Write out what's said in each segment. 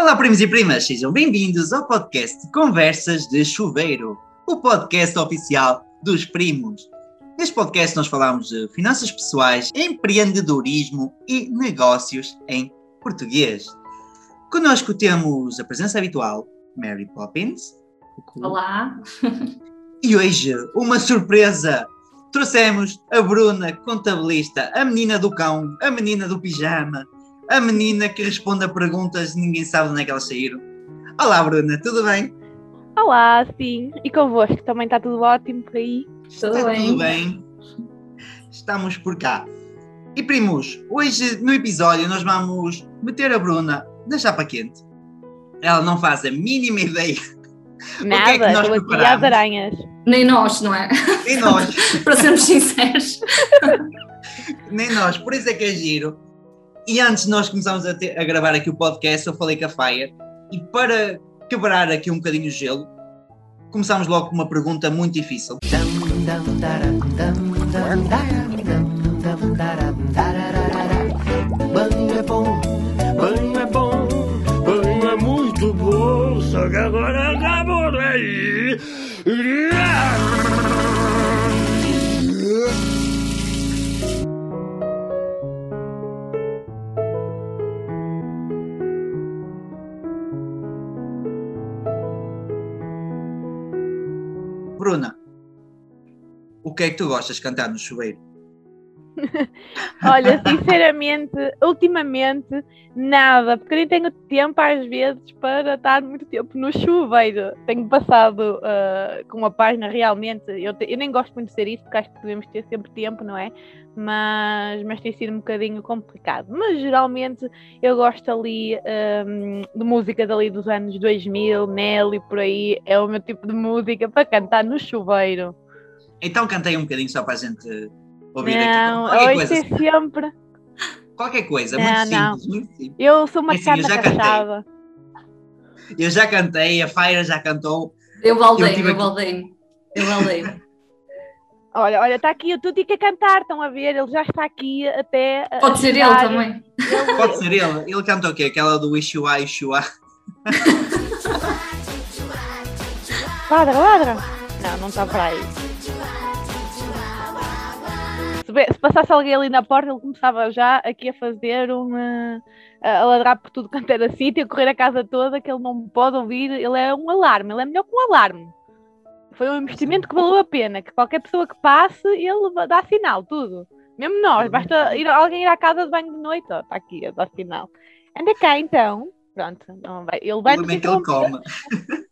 Olá, primos e primas, sejam bem-vindos ao podcast Conversas de Chuveiro, o podcast oficial dos primos. Neste podcast nós falamos de finanças pessoais, empreendedorismo e negócios em português. Conosco temos a presença habitual, Mary Poppins. Olá. E hoje, uma surpresa! Trouxemos a Bruna, contabilista, a menina do cão, a menina do pijama, a menina que responde a perguntas e ninguém sabe onde é que elas saíram. Olá, Bruna, tudo bem? Olá, sim. E convosco também está tudo ótimo por aí? Tudo está bem. tudo bem. Estamos por cá. E primos, hoje no episódio nós vamos meter a Bruna na chapa quente. Ela não faz a mínima ideia. Nada, o que é que nós estou aqui às aranhas. Nem nós, não é? Nem nós. Para sermos sinceros. Nem nós, por isso é que é giro e antes de nós começarmos a, a, gravar aqui o podcast, eu falei com a Fire e para quebrar aqui um bocadinho o gelo, começámos logo com uma pergunta muito difícil. Banho é bom, banho é bom, banho é muito bom, só que agora Bruna, o que é que tu gostas de cantar no chuveiro? Olha, sinceramente, ultimamente nada, porque eu nem tenho tempo às vezes para estar muito tempo no chuveiro. Tenho passado uh, com a página realmente, eu, te, eu, nem gosto muito de ser isso, porque acho que devemos ter sempre tempo, não é? Mas, mas tem sido um bocadinho complicado. Mas geralmente eu gosto ali um, de música dali dos anos 2000, Nelly, por aí, é o meu tipo de música para cantar no chuveiro. Então cantei um bocadinho só para a gente ouvir não, aqui. Qualquer coisa. É sempre. Qualquer coisa, não, muito, não. Simples, muito simples. Eu sou uma assim, eu já cantei. Eu já cantei, a Feira já cantou. Eu valdei, eu, eu valdei. Eu valdei. Olha, olha, está aqui o Tuti que a cantar, estão a ver? Ele já está aqui até. Pode ser ele também. Ele... Pode ser ele. Ele canta o quê? Aquela do Ishua, Ishua. ladra, ladra. Não, não está para aí se, se, passasse alguém ali na porta, ele começava já aqui a fazer uma. a ladrar por tudo quanto era sítio, a correr a casa toda, que ele não pode ouvir. Ele é um alarme, ele é melhor que um alarme. Foi um investimento que valeu a pena, que qualquer pessoa que passe, ele dá sinal, tudo. Mesmo nós, basta ir, alguém ir à casa de banho de noite, ó, está aqui, a dar sinal. Anda cá então. Pronto, vai. Ele vai. Ele come.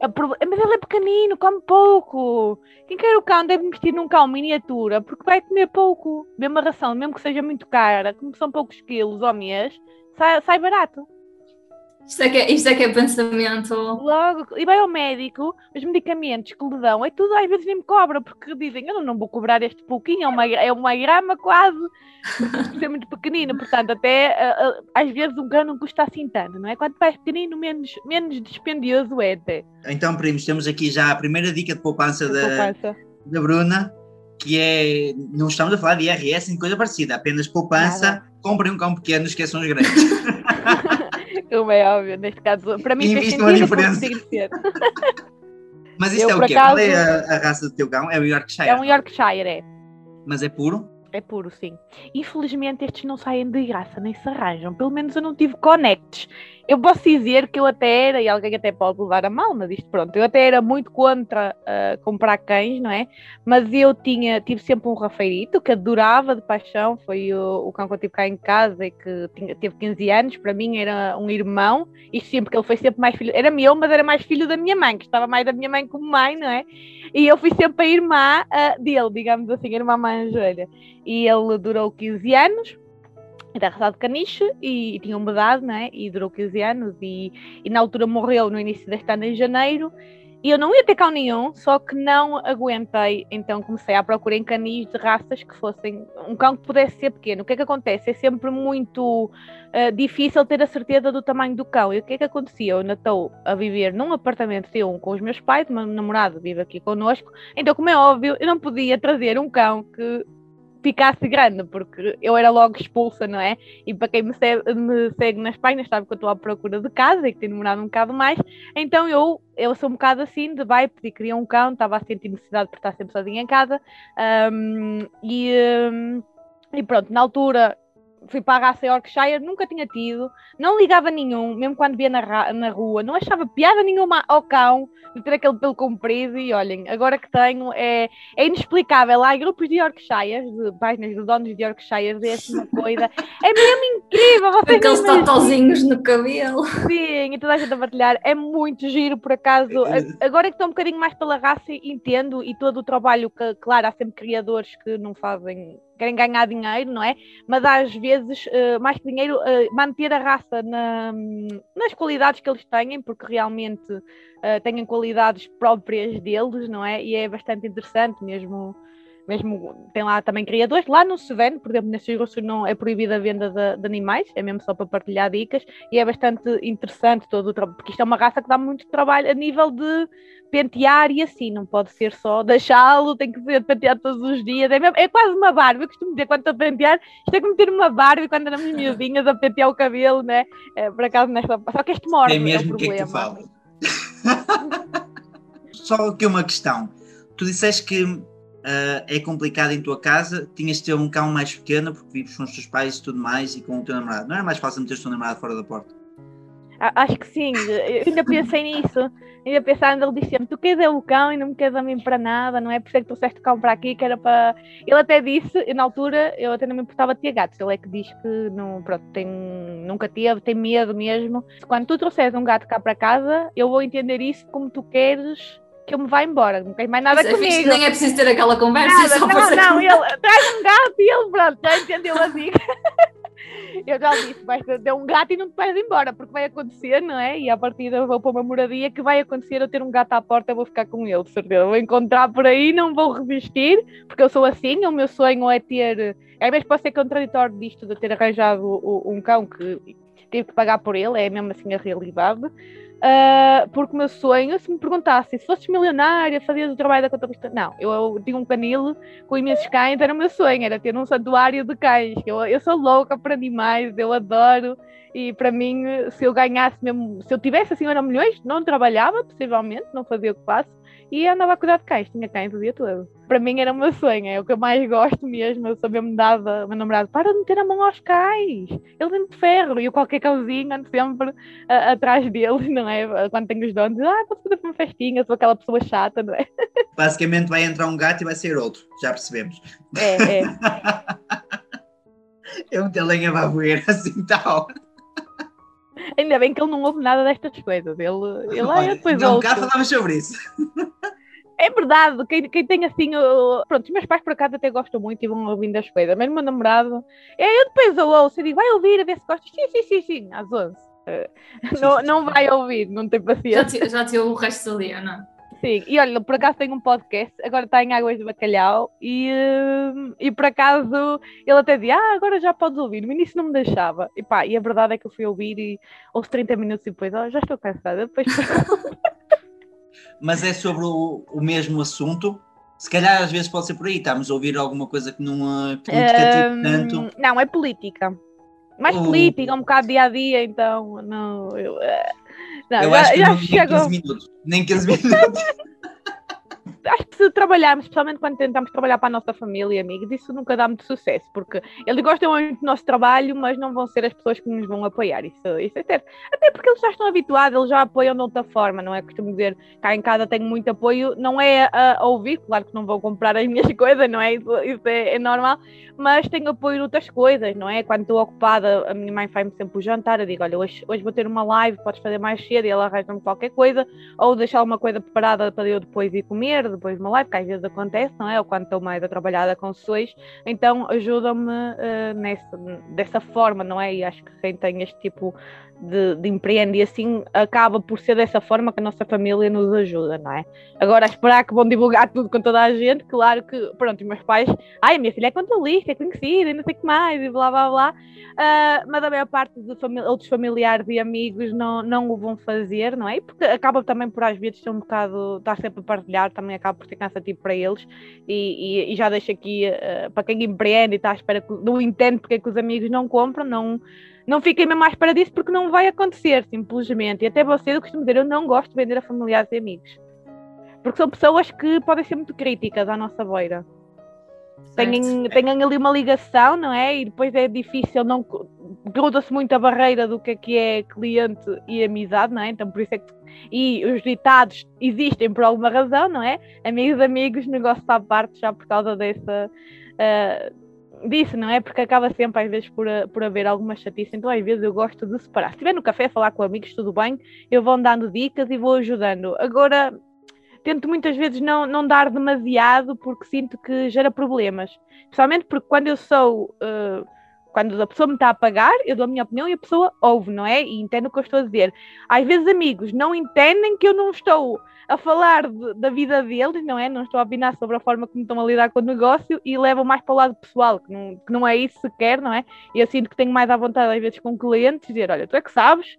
Mas ele é pequenino, come pouco. Quem quer o cão deve investir num cão miniatura, porque vai comer pouco. Mesmo a ração, mesmo que seja muito cara, como são poucos quilos ao mês, sai, sai barato. Isto é, que é, isto é que é pensamento. Logo, e vai ao médico, os medicamentos que lhe dão, é tudo às vezes nem me cobra, porque dizem, eu não vou cobrar este pouquinho, é uma, é uma grama quase, é muito pequenino, portanto, até às vezes um grão não custa assim tanto, não é? Quanto mais pequenino, menos, menos dispendioso é até. Então, primos, temos aqui já a primeira dica de poupança, de da, poupança. da Bruna, que é, não estamos a falar de IRS nem coisa parecida, apenas poupança, Nada. comprem um cão pequeno, esqueçam os grandes. Como é óbvio, neste caso, para mim fez sentido, diferença. ser. Mas isto eu, é o quê? Acaso, Qual é a, a, raça do teu cão? É o Yorkshire? É um Yorkshire, é. Mas é puro? É puro, sim. Infelizmente estes não saem de graça, nem se arranjam. Pelo menos eu não tive connects. Eu posso dizer que eu até era, e alguém até pode levar a mal, mas isto pronto, eu até era muito contra uh, comprar cães, não é? Mas eu tinha, tive sempre um rafeirito que adorava de paixão, foi o, o cão que eu tive cá em casa e que tinha, teve 15 anos, para mim era um irmão, e sempre que ele foi sempre mais filho, era meu, mas era mais filho da minha mãe, que estava mais da minha mãe como mãe, não é? E eu fui sempre a irmã uh, dele, digamos assim, a irmã Manjolha. E ele durou 15 anos, era de caniche e, e tinha umidade, né? E durou 15 anos e, e, na altura morreu no início deste ano, em janeiro. E eu não ia ter cão nenhum, só que não aguentei. Então comecei a procurar em canis de raças que fossem um cão que pudesse ser pequeno. O que é que acontece? É sempre muito uh, difícil ter a certeza do tamanho do cão. E o que é que acontecia? Eu ainda estou a viver num apartamento de um com os meus pais, meu namorado vive aqui connosco. Então, como é óbvio, eu não podia trazer um cão que ficasse grande, porque eu era logo expulsa, não é? E para quem me segue, me segue nas páginas sabe que eu estou à procura de casa e que tenho demorado um bocado mais, então eu, eu sou um bocado assim, de vai, pedir queria um cão, estava a sentir necessidade por estar sempre sozinha em casa, um, e, um, e pronto, na altura fui para a raça Yorkshire, nunca tinha tido, não ligava nenhum, mesmo quando via na, na rua, não achava piada nenhuma ao cão de ter aquele pelo comprido e olhem, agora que tenho é, é inexplicável. Há grupos de Yorkshires, de páginas de donos de Yorkshires, é assim uma coisa, é mesmo incrível. Vocês Aqueles tatozinhos no cabelo. Sim, e toda a gente a partilhar, é muito giro por acaso. Agora que estou um bocadinho mais pela raça, entendo e todo o trabalho que, claro, há sempre criadores que não fazem querem ganhar dinheiro, não é? Mas às vezes, uh, mais que dinheiro, uh, manter a raça na, nas qualidades que eles têm, porque realmente uh, têm qualidades próprias deles, não é? E é bastante interessante mesmo. Mesmo tem lá também criadores, lá não se vende, por exemplo, nesse Russo não é proibida a venda de, de, animais, é mesmo só para partilhar dicas, e é bastante interessante todo o trabalho, porque isto é uma raça que dá muito trabalho a nível de pentear e assim, não pode ser só deixá-lo, tem que ser penteado todos os dias. É, mesmo, é quase uma Barbie. Eu costumo dizer quando estou a pentear, isto é como ter uma Barbie quando éramos miudinhas a pentear o cabelo, né? É, por acaso nesta. Só que este morde. É mesmo o que é que tu falas. só aqui uma questão. Tu disseste que uh, é complicado em tua casa, tinhas de ter um cão mais pequeno porque vives com os teus pais e tudo mais e com o teu namorado. Não era mais fácil meter o teu namorado fora da porta? Acho que sim, eu ainda pensei nisso. Ainda pensando, ele disse-me: Tu queres é o cão e não me queres a mim para nada, não é? Por isso é que trouxeste o cão para aqui, que era para. Ele até disse, na altura, eu até não me importava de ter gatos. Ele é que diz que não, pronto, tem, nunca teve, tem medo mesmo. Quando tu trouxeres um gato cá para casa, eu vou entender isso como tu queres que eu me vá embora, não quero mais nada Isso é comigo. nem é preciso ter aquela conversa. Nada, não, não, ele traz um gato e ele, pronto, já entendeu assim. eu já disse, vais ter um gato e não te vais embora, porque vai acontecer, não é? E a partir eu vou para uma moradia que vai acontecer eu ter um gato à porta, eu vou ficar com ele, de certeza. Vou encontrar por aí, não vou resistir, porque eu sou assim, o meu sonho é ter. Às vezes pode ser contraditório disto de ter arranjado um cão que tive que pagar por ele, é mesmo assim a realidade. Uh, porque o meu sonho, se me perguntassem se fosses milionária, fazias o trabalho da contabilista. Não, eu, eu, tinha um canil com imensos cães, era o meu sonho, era ter um santuário de cães. Eu, eu sou louca para animais, eu adoro. E para mim, se eu ganhasse mesmo, se eu tivesse assim, eram milhões, não trabalhava, possivelmente, não fazia o que faço, e andava a cuidar de cães, tinha cães o dia todo. Para mim era o meu sonho, é o que eu mais gosto mesmo. Eu sou mesmo dada, meu namorado, para de meter a mão aos cães, ele vem de ferro, e eu qualquer cãozinho ando sempre uh, atrás deles, não é? Quando tenho os donos, ah, posso fazer uma festinha, sou aquela pessoa chata, não é? Basicamente vai entrar um gato e vai ser outro, já percebemos. É, é. é um telenha babueira assim tal. Ainda bem que ele não ouve nada destas coisas. Ele, ele Olha, depois não cá falava sobre isso. É verdade, quem, quem tem assim. Uh, pronto, os meus pais por acaso até gostam muito e vão ouvindo as coisas. Mas o meu namorado. É, eu depois eu ouço e digo, vai ouvir a ver se gostas. Sim, sim, sim, sim, às 11. Uh, não, não vai ouvir, não tem paciência. Já te, já o resto do dia, não? Sim, e olha, por acaso tem um podcast, agora está em Águas de Bacalhau, e, e por acaso ele até dizia, ah, agora já podes ouvir, no início não me deixava. E pá, e a verdade é que eu fui ouvir e ouço 30 minutos e depois, oh, já estou cansada, depois... Mas é sobre o, o mesmo assunto? Se calhar às vezes pode ser por aí, estamos a ouvir alguma coisa que não, é política um, tanto. Não, é política. Mais política, um bocado dia a dia, então não. Eu, uh não, eu já, acho que já não, chegou... nem 15 minutos. Nem 15 minutos. acho que se trabalharmos, especialmente quando tentamos trabalhar para a nossa família e amigos, isso nunca dá muito sucesso, porque eles gostam muito do nosso trabalho, mas não vão ser as pessoas que nos vão apoiar. Isso, isso é certo. Até porque eles já estão habituados, eles já apoiam de outra forma, não é? Costumo dizer, cá em casa tenho muito apoio, não é a, ouvir, claro que não vão comprar as minhas coisas, não é? Isso, isso é, é, normal, mas tenho apoio de outras coisas, não é? Quando estou ocupada, a minha mãe faz-me sempre o jantar, eu digo, olha, hoje, hoje vou ter uma live, podes fazer mais cedo, e ela arranja-me qualquer coisa, ou deixar uma coisa preparada para eu depois ir comer, depois uma live, que às vezes acontece, não é? Ou quando estou mais a trabalhar com pessoas, então ajudam-me uh, nessa, dessa forma, não é? E acho que quem tem este tipo de, de e assim acaba por ser dessa forma que a nossa família nos ajuda, não é? Agora, esperar que vão divulgar tudo com toda a gente, claro que, pronto, e meus pais, ai, a minha filha é contabilista, é conhecida, e não sei o que mais, e blá blá blá, uh, mas a maior parte de famí outros familiares e amigos não, não o vão fazer, não é? Porque acaba também por às vezes ser um bocado, estar sempre a partilhar, também acaba por ser cansativo para eles, e, e, e já deixo aqui, uh, para quem empreende e está à espera, que, não entende porque é que os amigos não compram, não não fiquem mesmo à espera disso porque não vai acontecer, simplesmente. E até você, eu costumo dizer, eu não gosto de vender a familiares e amigos. Porque são pessoas que podem ser muito críticas à nossa beira. Têm, têm ali uma ligação, não é? E depois é difícil, não gruda-se muito a barreira do que é que é cliente e amizade, não é? Então por isso é que. E os ditados existem por alguma razão, não é? Amigos, amigos, negócio à parte já por causa dessa. Uh, disso, não é? Porque acaba sempre, às vezes, por, por haver alguma chatice. Então, às vezes, eu gosto de separar. Se estiver no café a falar com amigos, tudo bem, eu vou dando dicas e vou ajudando. Agora, tento muitas vezes não, não dar demasiado porque sinto que gera problemas. Principalmente porque quando eu sou. Uh, quando a pessoa me está a pagar, eu dou a minha opinião e a pessoa ouve, não é? E entende o que eu estou a dizer. Às vezes, amigos não entendem que eu não estou a falar de, da vida deles, não é? Não estou a opinar sobre a forma como estão a lidar com o negócio e levam mais para o lado pessoal, que não, que não é isso sequer, não é? E eu sinto que tenho mais à vontade, às vezes, com clientes, dizer: olha, tu é que sabes,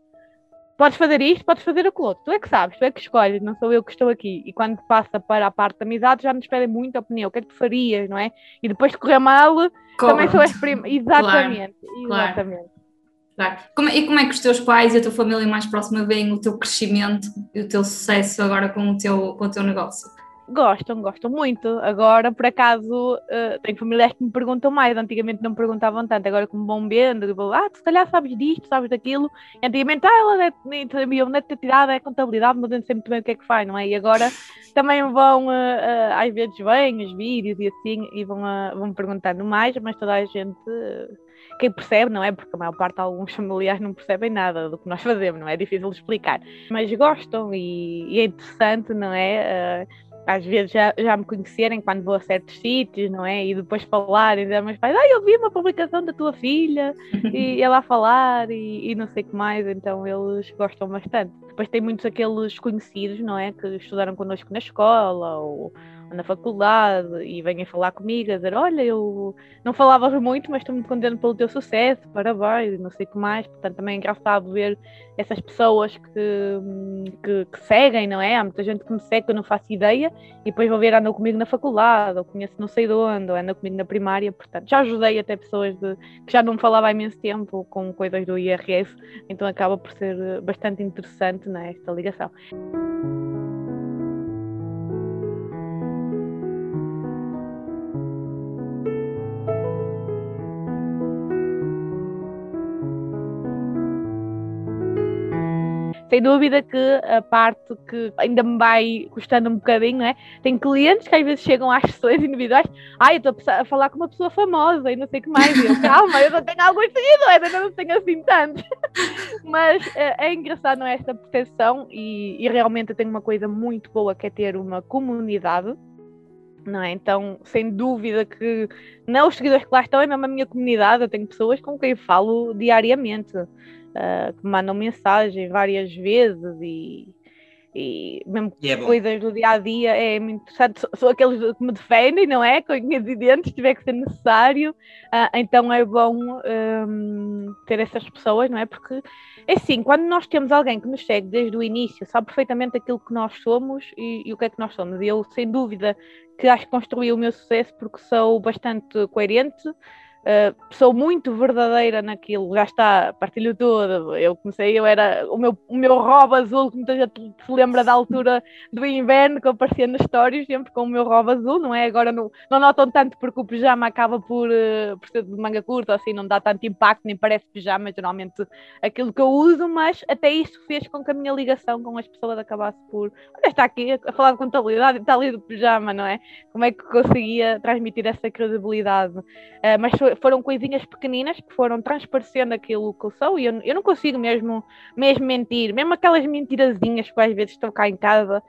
podes fazer isto, podes fazer aquilo outro, tu é que sabes, tu é que escolhes, não sou eu que estou aqui. E quando passa para a parte da amizade, já nos pedem muita opinião, o que é que tu farias, não é? E depois de correr mal, também sou as primas. Exatamente, claro, exatamente. Claro. Como, e como é que os teus pais e a tua família mais próxima veem o teu crescimento e o teu sucesso agora com o teu, com o teu negócio? Gostam, gostam muito. Agora, por acaso, uh, tenho familiares que me perguntam mais. Antigamente não me perguntavam tanto. Agora, como vão vendo, vou, ah, se calhar sabes disto, sabes daquilo. E antigamente, ah, ela deve, sabia onde é ter tirado, é contabilidade, mas não sei muito bem o que é que faz, não é? E agora também vão, uh, uh, às vezes, vêm os vídeos e assim, e vão, vão perguntando mais, mas toda a gente quem percebe, não é? Porque a maior parte de alguns familiares não percebem nada do que nós fazemos, não é? É difícil explicar. Mas gostam e, e é interessante, não é? Uh, às vezes já, já me conhecerem quando vou a certos sítios, não é? E depois falarem, dizer meus pais, ah, eu vi uma publicação da tua filha e ela a falar e, e não sei o que mais, então eles gostam bastante. Depois tem muitos aqueles conhecidos, não é? Que estudaram connosco na escola ou na faculdade e venham falar comigo a dizer, olha, eu não falavas muito, mas estou muito contente pelo teu sucesso, parabéns, não sei o que mais. Portanto, também é engraçado ver essas pessoas que, que, que, seguem, não é? Há muita gente que me segue que eu não faço ideia e depois vou ver, andam comigo na faculdade, ou conheço não sei de onde, ou andam comigo na primária, portanto, já ajudei até pessoas de, que já não falava há imenso tempo com coisas do IRS, então acaba por ser bastante interessante, não é? Esta ligação. Sem dúvida que a parte que ainda me vai custando um bocadinho, né? Tem clientes que às vezes chegam às sessões individuais, ai, eu estou a falar com uma pessoa famosa e não sei o que mais. Eu, calma, eu não tenho alguns seguidores, ainda não tenho assim tantos. Mas é, é engraçado não é, esta percepção e, e realmente eu tenho uma coisa muito boa que é ter uma comunidade não é? Então, sem dúvida que não os seguidores que lá estão é mesmo a minha comunidade, eu tenho pessoas com quem falo diariamente uh, que me mandam mensagem várias vezes e, e mesmo é coisas do dia a dia é muito interessante. Sou, sou, aqueles que me defendem, não é? Com unhas e dentes, se tiver que ser necessário. Uh, então é bom um, ter essas pessoas, não é? Porque é assim, quando nós temos alguém que nos segue desde o início, sabe perfeitamente aquilo que nós somos e, e o que é que nós somos. E eu, sem dúvida, que acho que construí o meu sucesso porque sou bastante coerente Uh, sou muito verdadeira naquilo, já está, partilho tudo. Eu comecei, eu era o meu, o meu robe azul, que muita gente se lembra da altura do inverno, que eu aparecia nas histórias, sempre com o meu robe azul, não é? Agora não, não notam tanto porque o pijama acaba por, uh, por ser de manga curta, assim, não dá tanto impacto, nem parece pijama, geralmente aquilo que eu uso, mas até isso fez com que a minha ligação com as pessoas acabasse por. Olha, está aqui a falar de contabilidade está ali do pijama, não é? Como é que conseguia transmitir essa credibilidade? Uh, mas foi- foram coisinhas pequeninas que foram transparecendo aquilo que eu sou e eu, eu não consigo mesmo, mesmo mentir, mesmo aquelas mentirazinhas que às vezes estou cá em casa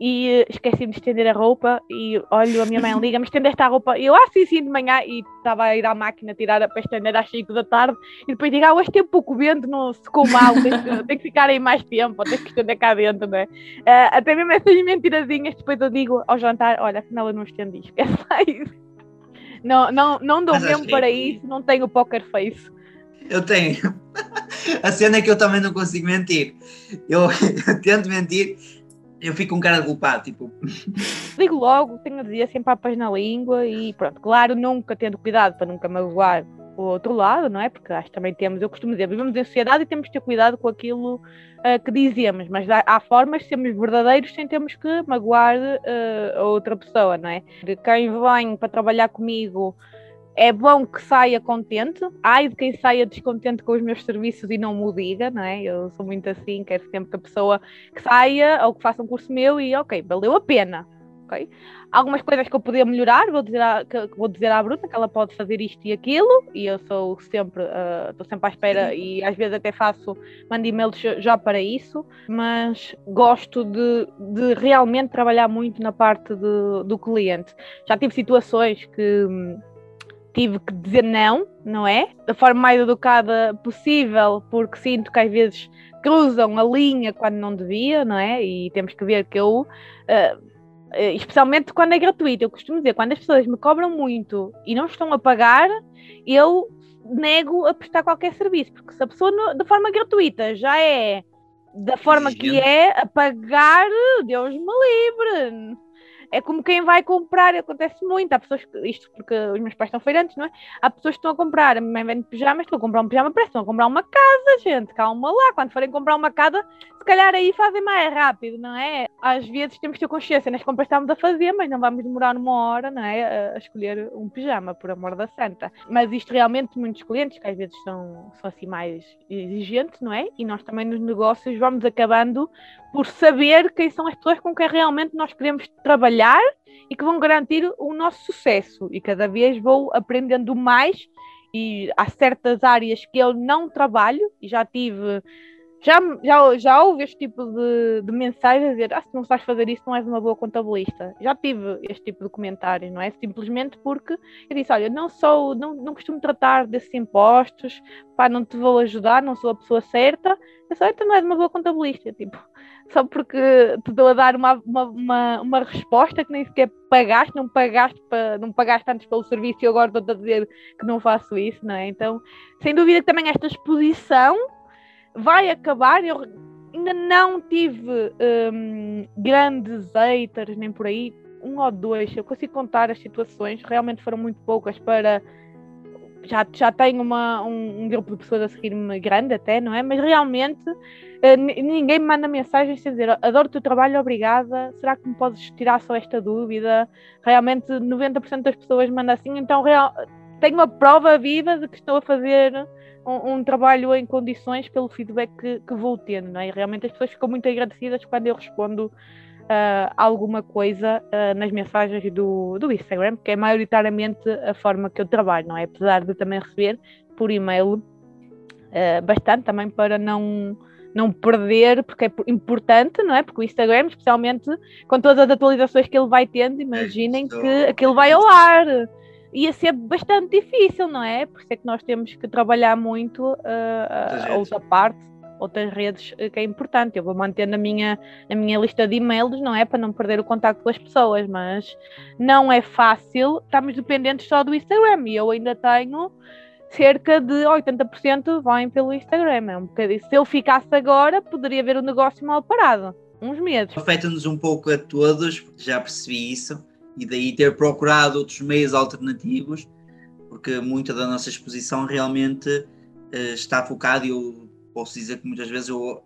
e eh, esqueci-me de estender a roupa e olho, a minha mãe liga-me, estendeste a roupa, e eu, ah, sim, sim, de manhã, e estava a ir à máquina tirar a para estender às 5 da tarde, e depois digo, ah, hoje tem pouco vento, não secou mal, tem que, tem que ficar aí mais tempo, tem que estender cá dentro, não é? Ah, até mesmo essas mentirazinhas, depois eu digo ao jantar, olha, afinal eu não estendi, esquece lá isso. Não, não, não dou mesmo que- para isso, não tenho poker face. Eu tenho. A cena é que eu também não consigo mentir. Eu, eu tento mentir, eu fico com cara de culpado, tipo, Digo logo, tenho a dizer sem papas na língua e pronto, claro, nunca tendo cuidado para nunca magoar o outro lado, não é? Porque acho que também temos, eu costumo dizer, vivemos em sociedade e temos de ter cuidado com aquilo ah, que dizemos, mas há, há formas de sermos verdadeiros sem termos que magoar ah, a outra pessoa, não é? De quem vem para trabalhar comigo é bom que saia contente, ai de quem saia descontente com os meus serviços e não me o diga, não é? Eu sou muito assim, quero sempre que a pessoa que saia ou que faça um curso meu e ok, valeu a pena, ok? Algumas coisas que eu podia melhorar, vou dizer, à, que, que vou dizer à Bruna que ela pode fazer isto e aquilo, e eu sou sempre, ah, estou sempre à espera e às vezes até faço, mando e-mails já para isso, mas gosto de, de realmente trabalhar muito na parte de- do cliente. Já tive situações que hum, tive que dizer não, não é? Da forma mais educada possível, porque sinto que às vezes cruzam a linha quando não devia, não é? E temos que ver que eu, ah, eh, especialmente quando é gratuito, eu costumo dizer, quando as pessoas me cobram muito e não estão a pagar, eu nego a prestar qualquer serviço, porque se a pessoa de forma gratuita já é da forma que é, a pagar, Deus me livre. É como quem vai comprar, acontece muito. Há pessoas que, isto porque os meus pais estão feirantes, não é? Há pessoas que estão a comprar, a minha mãe vende pijamas, estão a comprar um pijama, parece estão a comprar uma casa, gente, calma lá. Quando forem comprar uma casa, se calhar aí fazem mais rápido, não é? Às vezes temos que ter consciência nas compras estamos a fazer, mas não vamos demorar uma hora, não é? A, a escolher um pijama, por amor da santa. Mas isto realmente, muitos clientes que às vezes são, são assim mais exigentes, não é? E nós também nos negócios vamos acabando por saber quem são as pessoas com quem realmente nós queremos trabalhar e que vão garantir o nosso sucesso. E cada vez vou aprendendo mais e há certas áreas que eu não trabalho e já tive. Já, já, já houve este tipo de, de mensagem a dizer: ah, se não sabes fazer isso, não és uma boa contabilista. Já tive este tipo de comentário, não é? Simplesmente porque eu disse: olha, não sou, não, não costumo tratar desses impostos, pá, não te vou ajudar, não sou a pessoa certa. Eu só, então não és uma boa contabilista. Tipo, só porque te dou a dar uma, uma, uma, uma resposta que nem sequer pagaste, não pagaste, pa, não pagaste antes pelo serviço e agora estou-te a dizer que não faço isso, não é? Então, sem dúvida que também esta exposição vai acabar. Eu ainda não tive hum, grandes haters nem por aí, um ou dois, eu consigo contar as situações, realmente foram muito poucas para. Já, já tenho uma, um, um grupo de pessoas a seguir-me grande até, não é? Mas realmente Uh, ni- ninguém me manda mensagens a dizer adoro o teu trabalho, obrigada. Será que me podes tirar só esta dúvida? Realmente 90% das pessoas mandam assim, então real, tenho a prova viva de que estou a fazer um, um trabalho em condições pelo feedback que, que vou tendo, não é? E realmente as pessoas ficam muito agradecidas quando eu respondo uh, alguma coisa uh, nas mensagens do, do Instagram, que é maioritariamente a forma que eu trabalho, não é? Apesar de também receber por e-mail uh, bastante também para não não perder, porque é importante, não é? Porque o Instagram, especialmente com todas as atualizações que ele vai tendo, imaginem Isso. que aquilo vai ao ar. Ia ser bastante difícil, não é? Por isso é que nós temos que trabalhar muito uh, a redes. outra parte, outras redes uh, que é importante. Eu vou manter na minha, na minha lista de e-mails, não é? Para não perder o contacto com as pessoas, mas não é fácil. Estamos dependentes só do Instagram e eu ainda tenho cerca de 80% vêm pelo Instagram. É um bocadinho. Se eu ficasse agora, poderia ver o negócio mal parado. Uns meses. afeta-nos um pouco a todos, já percebi isso, e daí ter procurado outros meios alternativos, porque muita da nossa exposição realmente eh, está focada, e eu posso dizer que muitas vezes eu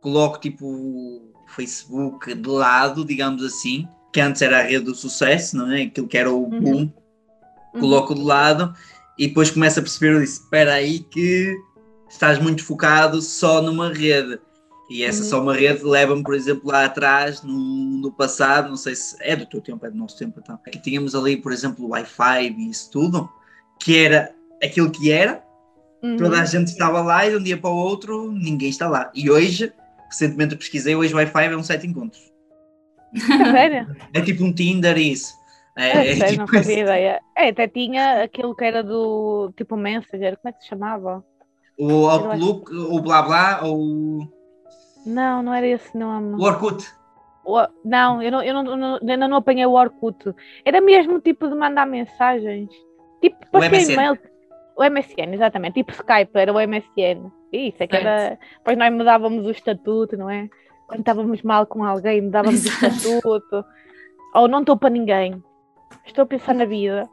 coloco tipo o Facebook de lado, digamos assim, que antes era a rede do sucesso, não é? Aquilo que era o Uhum. boom, coloco de lado e depois começo a perceber, eu disse, espera aí que estás muito focado só numa rede. E essa Uhum. só uma rede leva-me, por exemplo, lá atrás, no, no passado, não sei se é do teu tempo, é do nosso tempo, então. Aqui tínhamos ali, por exemplo, o Wi-Fi e isso tudo, que era aquilo que era, Uhum. toda a gente estava lá e de um dia para o outro ninguém está lá. E hoje, recentemente eu pesquisei, hoje o Wi-Fi é um site encontros. Sério? É tipo um Tinder e isso. É, É, é sério, não tipo fazia isso. ideia. É, até tinha aquilo que era do tipo Messenger, como é que se chamava? o Outlook, o blá blá, ou Não, não era esse nome. o Orkut. O- Não, eu, não, eu não, não- ainda não apanhei o Orkut. Era mesmo tipo de mandar mensagens. Tipo, O para e-mail. O MSN, exatamente. Tipo Skype, era o MSN. Isso, é que era. Depois nós mudávamos o estatuto, não é? Quando estávamos mal com alguém, mudávamos o Exato. estatuto. Ou não estou para ninguém. Estou a pensar na vida.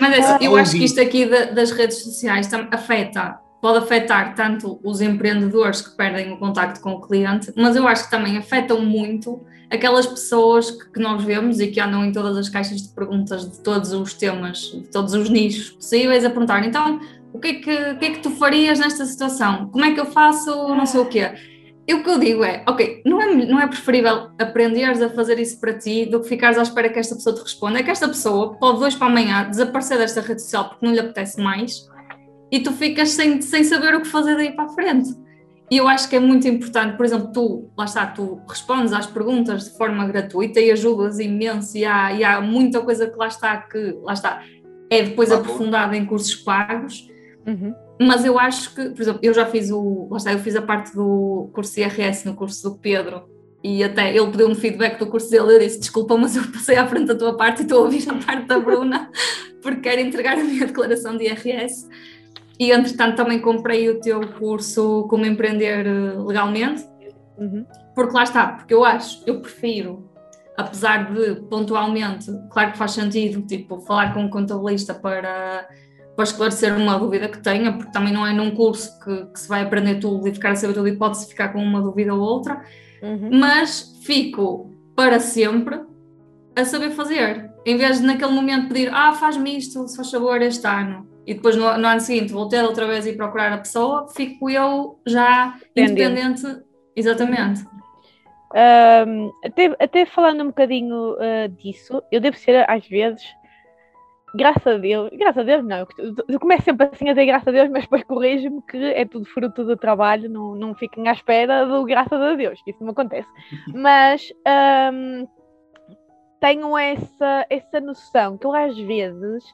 Mas é assim, eu Ah, acho que isto aqui da- das redes sociais afeta, pode afetar tanto os empreendedores que perdem o contacto com o cliente, mas eu acho que também afetam muito aquelas pessoas que, nós vemos e que andam em todas as caixas de perguntas de todos os temas, de todos os nichos possíveis, a perguntar então o que é que, o que, é que tu farias nesta situação? Como é que eu faço não sei o quê? E o que eu digo é, ok, não é, não é preferível aprenderes a fazer isso para ti do que ficares à espera que esta pessoa te responda? É que esta pessoa pode de hoje para amanhã desaparecer desta rede social porque não lhe apetece mais e tu ficas sem, sem saber o que fazer daí para a frente. E eu acho que é muito importante, por exemplo, tu, lá está, tu respondes às perguntas de forma gratuita e ajudas imenso e há, e há muita coisa que lá está que, lá está, é depois Pago. aprofundada em cursos pagos Uhum. mas eu acho que, por exemplo, eu já fiz o, lá está, eu fiz a parte do curso IRS no curso do Pedro e até ele pediu-me feedback do curso dele, eu disse, desculpa, mas eu passei à frente da tua parte e estou a ouvir a parte da Bruna porque quero entregar a minha declaração de IRS e entretanto também comprei o teu curso como empreender legalmente Uhum. porque lá está, porque eu acho, eu prefiro, apesar de pontualmente, claro que faz sentido, tipo, falar com um contabilista para, para esclarecer uma dúvida que tenha, porque também não é num curso que, que se vai aprender tudo e ficar a saber tudo e pode-se ficar com uma dúvida ou outra, Uhum. mas fico para sempre a saber fazer. Em vez de naquele momento pedir, ah, faz-me isto, se faz favor, este ano. E depois no, no ano seguinte voltar outra vez e procurar a pessoa, fico eu já Dependente. independente. Exatamente. Um, até, até falando um bocadinho uh, disso, eu devo ser às vezes, graças a Deus, graças a Deus não, eu, eu começo sempre assim a dizer graças a Deus, mas depois corrijo-me que é tudo fruto do trabalho, não, não fiquem à espera do graças a Deus, que isso não acontece. Mas um, tenho essa, essa noção que eu às vezes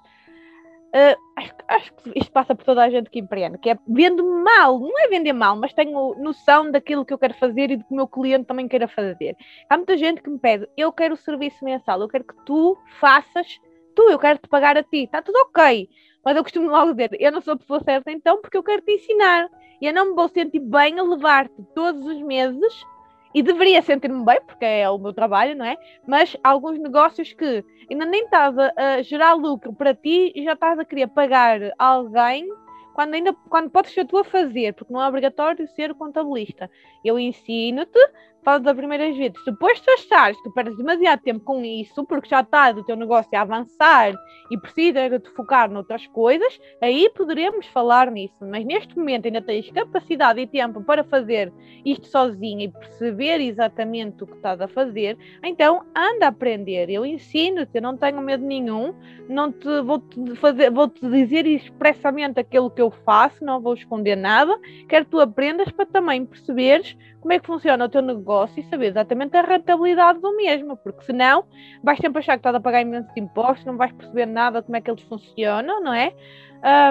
Uh, acho, acho que isto passa por toda a gente que empreende, que é vendo mal, não é vender mal, mas tenho noção daquilo que eu quero fazer e do que o meu cliente também queira fazer. Há muita gente que me pede, eu quero o serviço mensal, eu quero que tu faças, tu, eu quero te pagar a ti, está tudo ok. Mas eu costumo logo dizer, eu não sou a pessoa certa então porque eu quero te ensinar. E eu não me vou sentir bem a levar-te todos os meses e deveria sentir-me bem, porque é o meu trabalho, não é? Mas alguns negócios que ainda nem estás a, a gerar lucro para ti e já estás a querer pagar alguém quando ainda quando podes ser tu a fazer, porque não é obrigatório ser contabilista. Eu ensino-te, falo das primeiras vezes. Depois tu achares que perdes demasiado tempo com isso, porque já estás o teu negócio a avançar e precisas de te focar noutras coisas, aí poderemos falar nisso. Mas neste momento ainda tens capacidade e tempo para fazer isto sozinha e perceber exatamente o que estás a fazer, então anda a aprender. Eu ensino-te, eu não tenho medo nenhum, não te vou-te fazer, vou-te dizer expressamente aquilo que eu faço, não vou esconder nada. Quero que tu aprendas para também perceberes como é que funciona o teu negócio e saber exatamente a rentabilidade do mesmo, porque senão vais sempre achar que estás a pagar imensos impostos, não vais perceber nada como é que eles funcionam, não é?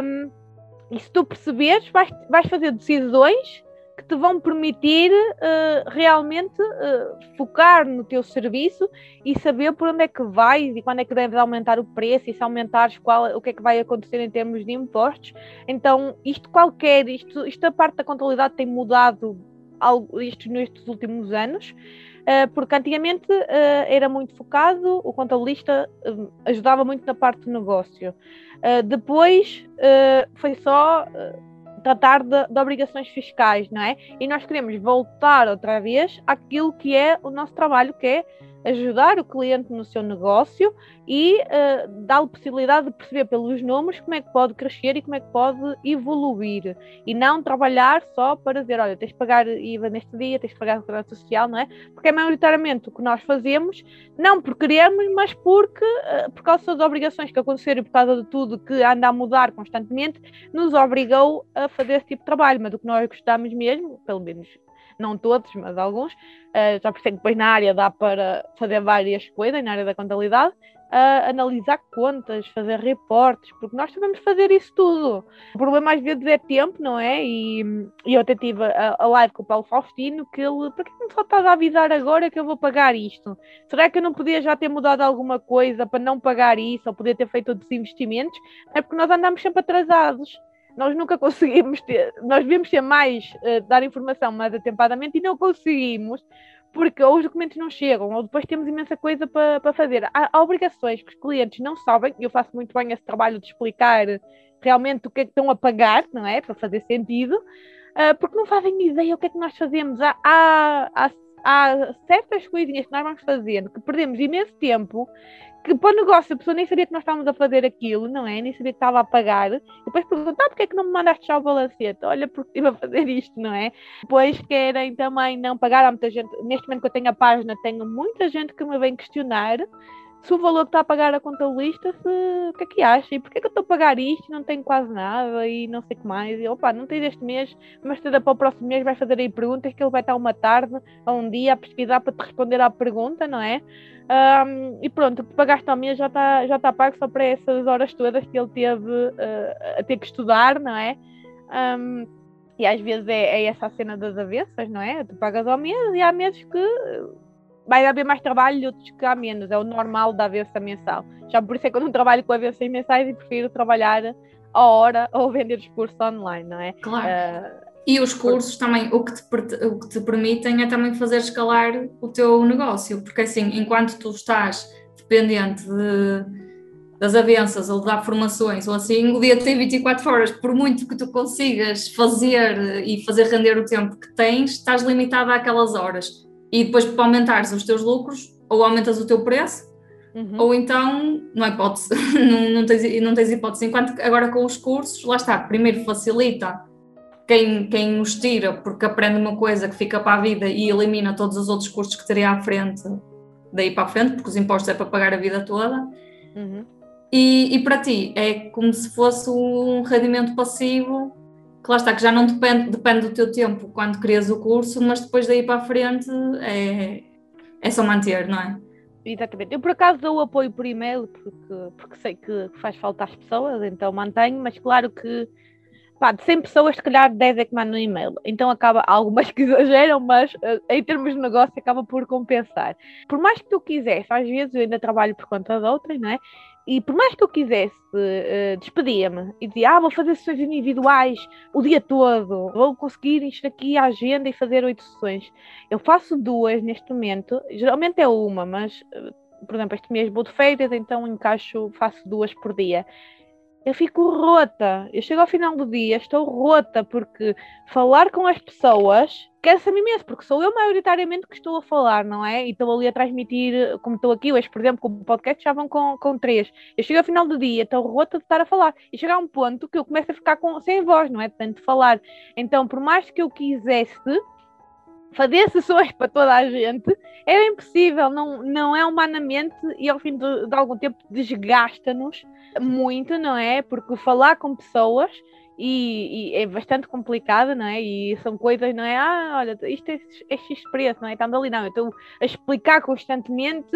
Um, e se tu perceberes, vais, vais fazer decisões que te vão permitir uh, realmente uh, focar no teu serviço e saber por onde é que vais e quando é que deves aumentar o preço e se aumentares qual, o que é que vai acontecer em termos de impostos. Então, isto qualquer, isto, isto a parte da contabilidade tem mudado algo, isto nestes últimos anos, uh, porque antigamente era muito focado, o contabilista ajudava muito na parte do negócio. depois foi só tratar de, de, obrigações fiscais, não é? E nós queremos voltar outra vez àquilo que é o nosso trabalho, que é ajudar o cliente no seu negócio e uh, dar-lhe possibilidade de perceber pelos números como é que pode crescer e como é que pode evoluir. E não trabalhar só para dizer, olha, tens de pagar IVA neste dia, tens de pagar segurança social, não é? Porque é maioritariamente o que nós fazemos, não porque queremos, mas porque, uh, por causa das obrigações que aconteceram e por causa de tudo que anda a mudar constantemente, nos obrigou a fazer esse tipo de trabalho. Mas o que nós gostamos mesmo, pelo menos não todos, mas alguns, uh, já percebo que depois na área dá para fazer várias coisas, na área da contabilidade, uh, analisar contas, fazer reportes, porque nós sabemos fazer isso tudo. O problema às vezes é tempo, não é? E, e eu até tive a, a, live com o Paulo Faustino, que ele, para que não só estás a avisar agora que eu vou pagar isto? Será que eu não podia já ter mudado alguma coisa para não pagar isso, ou poder ter feito outros investimentos? É porque nós andamos sempre atrasados nós nunca conseguimos ter, nós devemos ter mais, uh, dar informação mais atempadamente e não conseguimos, porque ou os documentos não chegam, ou depois temos imensa coisa para, para fazer. Há, há, obrigações que os clientes não sabem, eu faço muito bem esse trabalho de explicar realmente o que é que estão a pagar, não é? Para fazer sentido, uh, porque não fazem ideia o que é que nós fazemos. Há, há, há, há certas coisinhas que nós vamos fazendo que perdemos imenso tempo que para o negócio a pessoa nem sabia que nós estávamos a fazer aquilo, não é? Nem sabia que estava a pagar. E depois perguntar ah, porque é que não me mandaste já o balancete? Olha, porque estive a fazer isto, não é? Depois querem também não pagar. Há muita gente, neste momento que eu tenho a página, tenho muita gente que me vem questionar se o valor que está a pagar a contabilista, se, o que é que acha? E porquê que eu estou a pagar isto não tenho quase nada e não sei o que mais? E opa, não tens este mês, mas se para o próximo mês vai fazer aí perguntas que ele vai estar uma tarde ou um dia a pesquisar para te responder à pergunta, não é? Um, e pronto, o que pagaste ao mês já está já tá pago só para essas horas todas que ele teve uh, a ter que estudar, não é? Um, e às vezes é, é, essa a cena das avessas, não é? Tu pagas ao mês e há meses que vai haver mais trabalho e outros que há menos. É o normal da avessa mensal. Já por isso é que eu não trabalho com avessas mensais e prefiro trabalhar a hora ou vender os cursos online, não é? Claro. Uh, e os cursos também, o que, te, o que te permitem é também fazer escalar o teu negócio, porque assim, enquanto tu estás dependente de, das avanças ou de dar formações ou assim, o dia tem 24 horas, por muito que tu consigas fazer e fazer render o tempo que tens, estás limitado àquelas horas. E depois para aumentares os teus lucros, ou aumentas o teu preço, uhum. ou então não há hipótese, não, não, tens, não tens hipótese. Enquanto agora com os cursos, lá está, primeiro facilita quem, quem os tira porque aprende uma coisa que fica para a vida e elimina todos os outros custos que teria à frente, daí para a frente, porque os impostos é para pagar a vida toda. Uhum. E, e, para ti é como se fosse um rendimento passivo, que lá está, que já não depende, depende do teu tempo quando crias o curso, mas depois daí para a frente é, é só manter, não é? Exatamente. Eu por acaso dou apoio por e-mail porque, porque sei que faz falta às pessoas, então mantenho, mas claro que pá, de 100 pessoas, se calhar 10 é que mandam e-mail. Então acaba, algumas que exageram, mas uh, em termos de negócio acaba por compensar. Por mais que tu quisesse, às vezes eu ainda trabalho por conta de outras, não é? E por mais que eu quisesse, uh, despedia-me e dizia, ah, vou fazer sessões individuais o dia todo, vou conseguir encher aqui a agenda e fazer oito sessões. Eu faço duas neste momento, geralmente é uma, mas, uh, por exemplo, este mês vou de feiras, então encaixo, faço duas por dia eu fico rota. Eu chego ao final do dia, estou rota, porque falar com as pessoas cansa-me imenso, porque sou eu maioritariamente que estou a falar, não é? E estou ali a transmitir, como estou aqui hoje, por exemplo, com o podcast já vão com, com três. Eu chego ao final do dia, estou rota de estar a falar. E chega a um ponto que eu começo a ficar com, sem voz, não é? Tanto falar. Então, por mais que eu quisesse fazer sessões para toda a gente era impossível, não, não é humanamente e ao fim de, de algum tempo desgasta-nos muito, não é? Porque falar com pessoas e, e, é bastante complicado, não é? E são coisas, não é? Ah, olha, isto é, é X preço, não é? Estando ali, não. Eu estou a explicar constantemente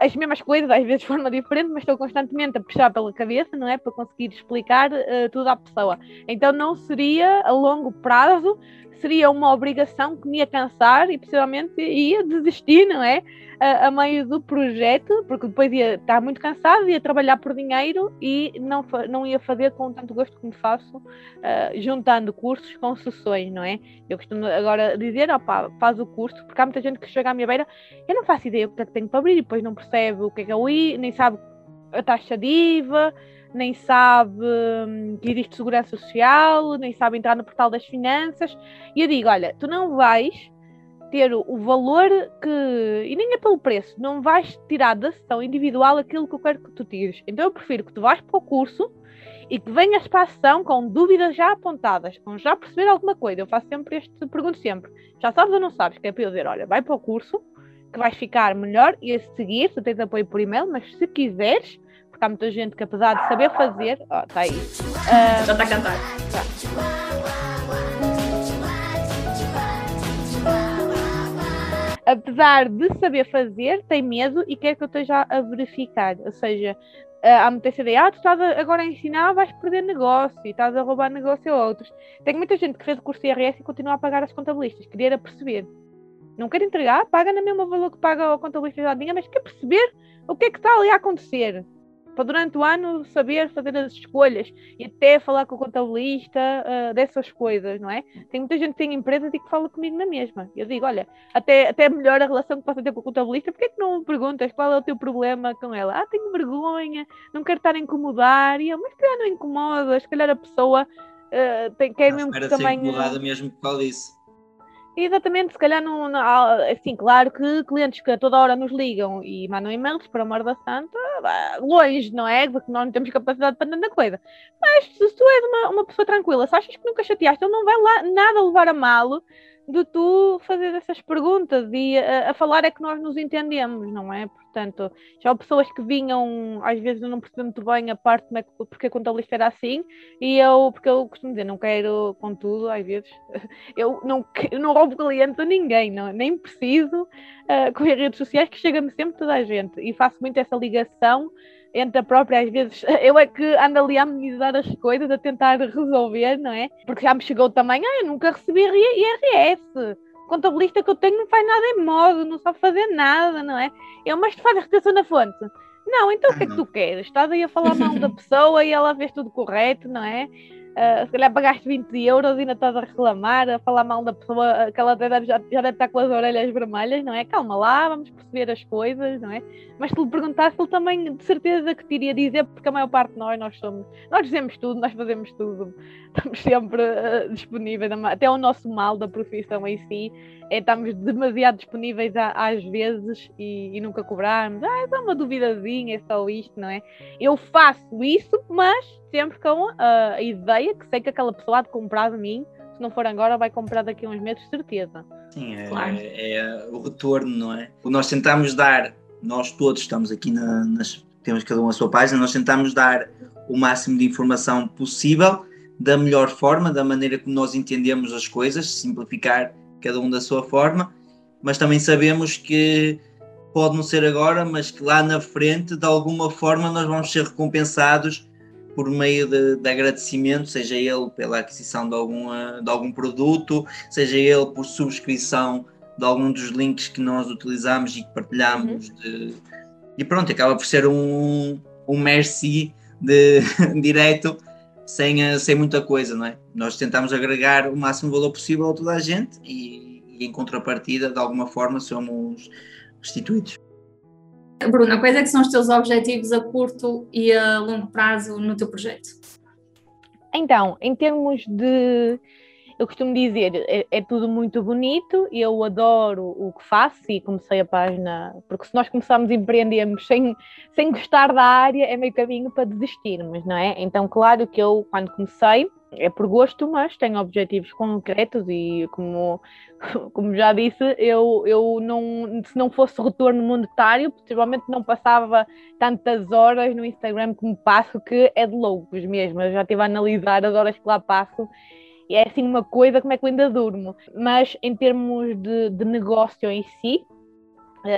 as mesmas coisas, às vezes de forma diferente, mas estou constantemente a puxar pela cabeça, não é? Para conseguir explicar uh, tudo à pessoa. Então não seria a longo prazo seria uma obrigação que me ia cansar e possivelmente ia desistir, não é? A, a, meio do projeto, porque depois ia estar muito cansado, ia trabalhar por dinheiro e não, não ia fazer com tanto gosto como faço, uh, juntando cursos com sessões, não é? Eu costumo agora dizer, opá, faz o curso, porque há muita gente que chega à minha beira, eu não faço ideia o que é que tenho para abrir, e depois não percebe o que é que é o I, nem sabe a taxa de IVA, nem sabe hum, que existe segurança social, nem sabe entrar no portal das finanças. E eu digo: olha, tu não vais ter o valor que. E nem é pelo preço, não vais tirar da sessão individual aquilo que eu quero que tu tires. Então eu prefiro que tu vás para o curso e que venhas para a sessão com dúvidas já apontadas, com já perceber alguma coisa. Eu faço sempre este, pergunto sempre: já sabes ou não sabes? Que é para eu dizer: olha, vai para o curso, que vais ficar melhor e a seguir, tu tens apoio por e-mail, mas se quiseres, porque há muita gente que apesar de saber fazer, ó, está aí. Uh, já está a cantar. Tá. apesar de saber fazer, tem medo e quer que eu esteja a verificar. Ou seja, há muita ideia, ah, tu estás agora a ensinar, vais perder negócio e estás a roubar negócio a outros. Tem muita gente que fez o curso de IRS e continua a pagar as contabilistas, queria perceber. Não quer entregar, paga na mesma valor que paga o contabilista da dinheiro, mas quer perceber o que é que está ali a acontecer para durante o ano saber fazer as escolhas e até falar com o contabilista uh, dessas coisas, não é? Tem muita gente que tem empresas e que fala comigo na mesma. Eu digo, olha, até, até melhor a relação que possa ter com o contabilista, porque é que não me perguntas qual é o teu problema com ela? Ah, tenho vergonha, não quero estar a incomodar. E eu, mas se calhar não incomoda, se calhar a pessoa uh, tem, quer mesmo que também. incomodada mesmo por causa disso. Exatamente, se calhar não, não, assim, claro que clientes que a toda hora nos ligam e mandam e-mails para amor da santa, longe, não é? Porque nós não temos capacidade para tanta coisa. Mas se tu és uma, uma pessoa tranquila, se achas que nunca chateaste, ele não vai lá nada levar a mal de tu fazer essas perguntas e a, a, falar é que nós nos entendemos, não é? Portanto, já há pessoas que vinham, às vezes eu não percebo muito bem a parte como é que, porque a contabilista era assim, e eu, porque eu costumo dizer, não quero, contudo, às vezes, eu não, eu não roubo cliente a ninguém, não, nem preciso uh, correr redes sociais, que chega-me sempre toda a gente, e faço muito essa ligação entre a própria, às vezes, eu é que ando ali a amenizar as coisas, a tentar resolver, não é? Porque já me chegou também, ah, eu nunca recebi IRS. O contabilista que eu tenho não faz nada em modo, não sabe fazer nada, não é? Eu, mas tu faz a retenção na fonte. Não, então o que é que tu queres? Estás aí a falar mal da pessoa e ela fez tudo correto, não é? Uh, se calhar pagaste 20 euros e ainda estás a reclamar, a falar mal da pessoa, que ela já, já deve estar com as orelhas vermelhas, não é? Calma lá, vamos perceber as coisas, não é? Mas se lhe perguntasse, ele também de certeza que te iria dizer, porque a maior parte de nós, nós somos, nós dizemos tudo, nós fazemos tudo, estamos sempre uh, disponíveis, até o nosso mal da profissão em si, é estamos demasiado disponíveis a, às vezes e, e, nunca cobrarmos, ah, é só uma duvidazinha, é só isto, não é? Eu faço isso, mas sempre com a, a ideia que sei que aquela pessoa há de comprar de mim, se não for agora, vai comprar daqui a uns meses, certeza. Sim, é, claro. é, é o retorno, não é? O nós tentamos dar, nós todos estamos aqui na, nas, temos cada um a sua página, nós tentamos dar o máximo de informação possível, da melhor forma, da maneira como nós entendemos as coisas, simplificar cada um da sua forma, mas também sabemos que pode não ser agora, mas que lá na frente, de alguma forma, nós vamos ser recompensados por meio de, de, agradecimento, seja ele pela aquisição de, alguma, de algum produto, seja ele por subscrição de algum dos links que nós utilizamos e que partilhamos. Uhum. De, e pronto, acaba por ser um, um merci de, direto, sem, sem muita coisa, não é? Nós tentamos agregar o máximo valor possível a toda a gente e, e em contrapartida, de alguma forma, somos restituídos. Bruna, quais é que são os teus objetivos a curto e a longo prazo no teu projeto? Então, em termos de eu costumo dizer, é, é, tudo muito bonito, eu adoro o que faço e comecei a página, porque se nós começarmos a empreendermos sem, sem gostar da área, é meio caminho para desistirmos, não é? Então, claro que eu, quando comecei, é por gosto, mas tenho objetivos concretos e como, como já disse, eu, eu não, se não fosse retorno monetário, possivelmente não passava tantas horas no Instagram como passo, que é de loucos mesmo. Eu já estive a analisar as horas que lá passo e é assim uma coisa como é que eu ainda durmo. Mas em termos de, de negócio em si,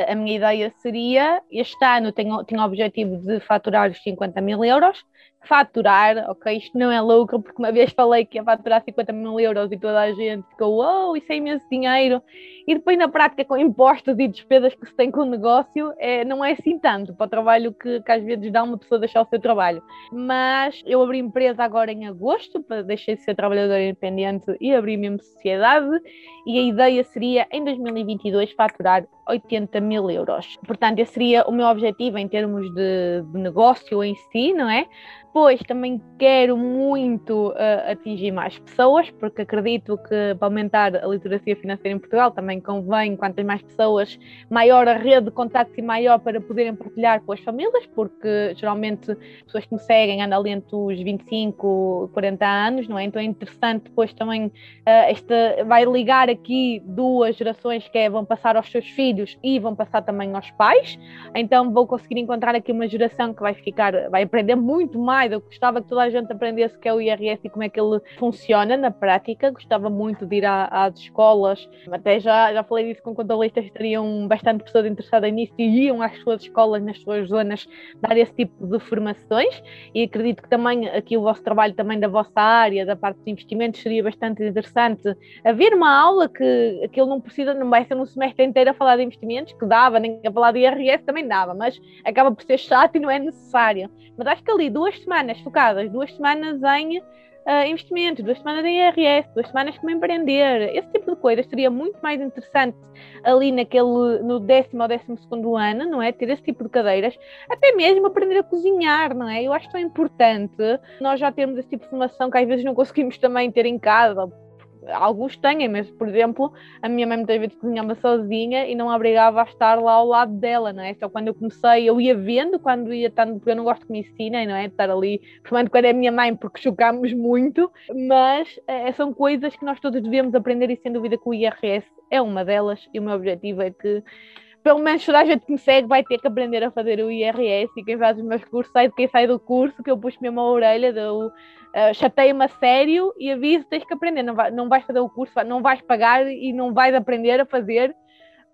a minha ideia seria, este ano tenho, tenho o objetivo de faturar os 50 mil euros, faturar, ok, isto não é lucro, porque uma vez falei que ia faturar 50 mil euros e toda a gente ficou, uau, oh, isso é imenso dinheiro, e depois na prática com impostos e despesas que se tem com o negócio, é, não é assim tanto para o trabalho que, que às vezes dá uma pessoa deixar o seu trabalho. Mas eu abri empresa agora em agosto, deixar de ser trabalhadora independente e abri mesmo sociedade, e a ideia seria em 2022 faturar 80 mil euros. Portanto, esse seria o meu objetivo em termos de, de negócio em si, não é? Depois também quero muito uh, atingir mais pessoas, porque acredito que para aumentar a literacia financeira em Portugal também convém, quantas mais pessoas, maior a rede de contactos e maior para poderem partilhar com as famílias, porque geralmente pessoas que me seguem andam ali entre os 25 e 40 anos, não é? Então é interessante depois também uh, esta, vai ligar aqui duas gerações que é, vão passar aos seus filhos e vão passar também aos pais, então vou conseguir encontrar aqui uma geração que vai ficar, vai aprender muito mais, eu gostava que toda a gente aprendesse o que é o IRS e como é que ele funciona na prática, gostava muito de ir à, às escolas, até já, já falei disso com contabilistas, teriam bastante pessoas interessadas nisso e iam às suas escolas, nas suas zonas, dar esse tipo de formações. E acredito que também aqui o vosso trabalho também da vossa área, da parte de investimentos, seria bastante interessante. Haver uma aula que aquilo não precisa, não vai ser um semestre inteiro a falar de investimentos, que dava, nem a falar de IRS também dava, mas acaba por ser chato e não é necessário. Mas acho que ali duas semanas focadas, duas semanas em uh, investimentos, duas semanas em IRS, duas semanas como empreender, esse tipo de coisas seria muito mais interessante ali naquele, no décimo ou décimo segundo ano, não é? Ter esse tipo de cadeiras, até mesmo aprender a cozinhar, não é? Eu acho tão importante nós já termos esse tipo de formação que às vezes não conseguimos também ter em casa, alguns têm, mas por exemplo, a minha mãe muitas vezes cozinhava sozinha e não a obrigava a estar lá ao lado dela, não é? Só quando eu comecei, eu ia vendo quando ia estando, porque eu não gosto que me ensinem, não é? De estar ali, principalmente quando é a minha mãe, porque chocámos muito, mas é, são coisas que nós todos devemos aprender e sem dúvida que o IRS é uma delas e o meu objetivo é que pelo menos toda a gente que me segue vai ter que aprender a fazer o IRS e quem faz os meus cursos sai de quem sai do curso, que eu puxo mesmo a orelha, dou, uh, chateia-me a sério e aviso, tens que aprender, não, vai, não vais fazer o curso, não vais pagar e não vais aprender a fazer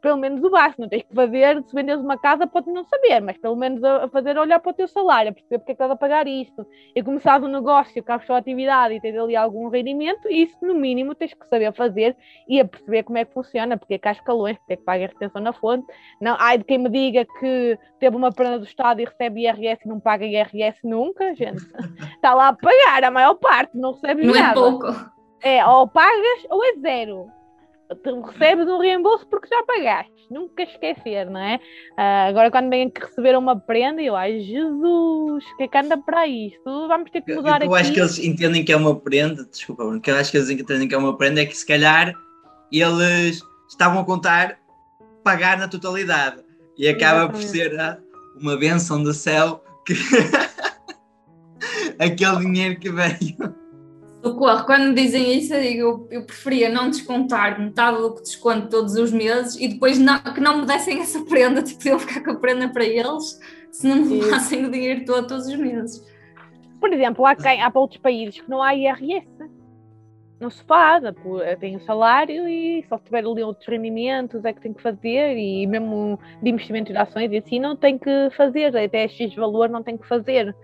pelo menos o básico, não tens que fazer, se vendes uma casa pode não saber, mas pelo menos a fazer olhar para o teu salário, a perceber porque é que estás a pagar isto, e começar um negócio que a sua atividade e ter ali algum rendimento, isso no mínimo tens que saber fazer e a perceber como é que funciona, porque é que há escalões, porque é que paga a retenção na fonte, não, ai de quem me diga que teve uma prenda do Estado e recebe IRS e não paga IRS nunca, gente, está lá a pagar a maior parte, não recebe não nada. Não é pouco. É, ou pagas ou é zero recebes um reembolso porque já pagaste, nunca esquecer, não é? Uh, agora, quando vem que receber uma prenda, eu, ai Jesus, o que é que anda para isto? Vamos ter que mudar eu, eu aqui. Eu acho que eles entendem que é uma prenda, desculpa, porque eu acho que eles entendem que é uma prenda, é que se calhar eles estavam a contar pagar na totalidade e acaba por ser ah, uma benção do céu que aquele dinheiro que veio Socorro, quando me dizem isso, eu digo, eu, preferia não descontar metade do que desconto todos os meses e depois não, que não me dessem essa prenda, tipo, eu ficar com a prenda para eles, se não me dassem o dinheiro todo todos os meses. Por exemplo, há, quem, há para outros países que não há IRS. Não se faz, tem o salário e só se tiver ali outros rendimentos é que tem que fazer e mesmo de investimento de ações e assim não tem que fazer, até X valor não tem que fazer.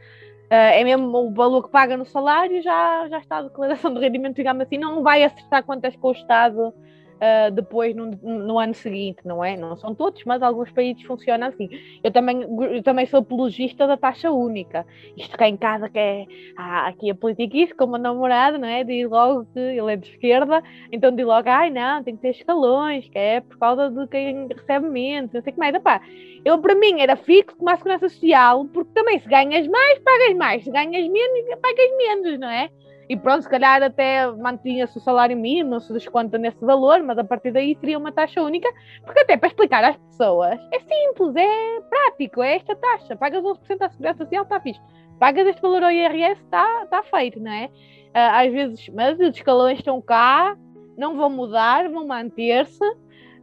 Uh, é mesmo o valor que paga no salário, já, já está a declaração de rendimento, digamos assim, não vai acertar quantas com o Estado uh, depois no, no, ano seguinte, não é? Não são todos, mas alguns países funcionam assim. Eu também, eu também sou apologista da taxa única. Isto cá em casa que é ah, aqui a politiquice com uma namorada, não é? Diz logo que ele é de esquerda, então diz logo, ai não, tem que ter escalões, que é por causa de quem recebe menos, não sei o que mais. Epá, eu, para mim, era fixo como a segurança social, porque também se ganhas mais, pagas mais, se ganhas menos, pagas menos, não é? E pronto, se calhar até mantinha-se o salário mínimo, não se desconta nesse valor, mas a partir daí seria uma taxa única, porque até para explicar às pessoas é simples, é prático, é esta taxa. Pagas 11% à segurança social, está fixe. Pagas este valor ao IRS, está tá feito, não é? Ah, às vezes, mas os escalões estão cá, não vão mudar, vão manter-se.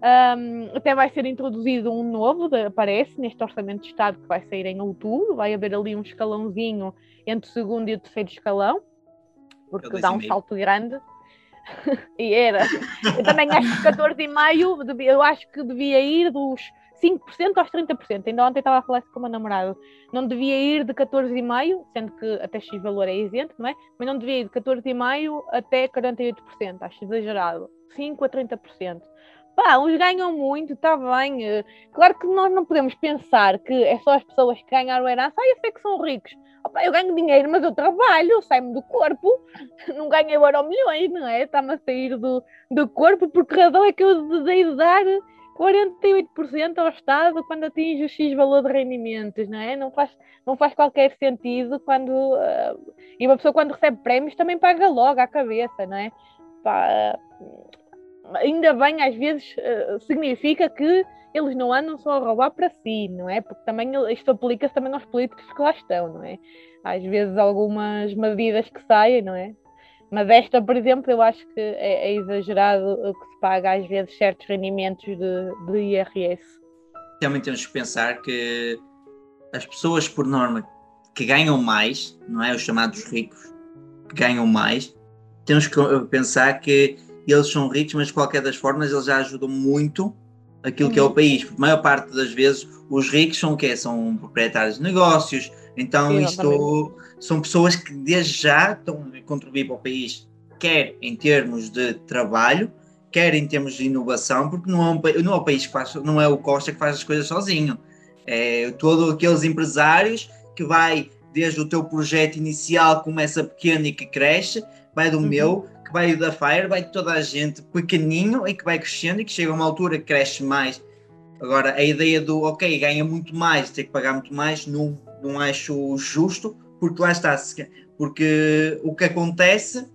Um, até vai ser introduzido um novo, aparece neste Orçamento de Estado que vai sair em outubro. Vai haver ali um escalãozinho entre o segundo e o terceiro escalão porque dá um salto grande. e era. Eu também acho que 14,5 eu acho que devia ir dos 5% aos 30%. Ainda ontem estava a falar isso com o meu namorado. Não devia ir de 14,5%, sendo que até X valor é isento, não é? Mas não devia ir de 14,5% até 48%. Acho exagerado. 5% a 30%. Pá, uns ganham muito, está bem. Eh, claro que nós não podemos pensar que é só as pessoas que ganharam herança, ah, eu sei que são ricos. Opa, eu ganho dinheiro, mas eu trabalho, saio-me do corpo, não ganho euro milhões, não é? Está-me a sair do, do corpo, por que razão é que eu desejo dar 48% ao Estado quando atinge o X valor de rendimentos, não é? Não faz, não faz qualquer sentido quando. Uh, e uma pessoa, quando recebe prémios, também paga logo à cabeça, não é? Pá, ainda bem, às vezes, uh, significa que eles não andam só a roubar para si, não é? Porque também isto aplica-se também aos políticos que lá estão, não é? Às vezes, algumas medidas que saem, não é? Mas esta, por exemplo, eu acho que é, é exagerado o que se paga às vezes certos rendimentos de, de IRS. Também temos que pensar que as pessoas, por norma, que ganham mais, não é? Os chamados ricos, que ganham mais, temos que pensar que eles são ricos, mas de qualquer das formas eles já ajudam muito aquilo que é o país, porque a maior parte das vezes os ricos são o quê? São proprietários de negócios, então isto são pessoas que desde já estão a contribuir para o país, quer em termos de trabalho, quer em termos de inovação, porque não é, um, não é o país que faz, não é o Costa que faz as coisas sozinho, é todos aqueles empresários que vai desde o teu projeto inicial começa pequeno e que cresce, vai do uhum. meu, que vai da Fire, vai de toda a gente pequeninho e que vai crescendo e que chega a uma altura que cresce mais. Agora, a ideia do, ok, ganha muito mais, ter que pagar muito mais, não, não acho justo, porque lá está, porque o que acontece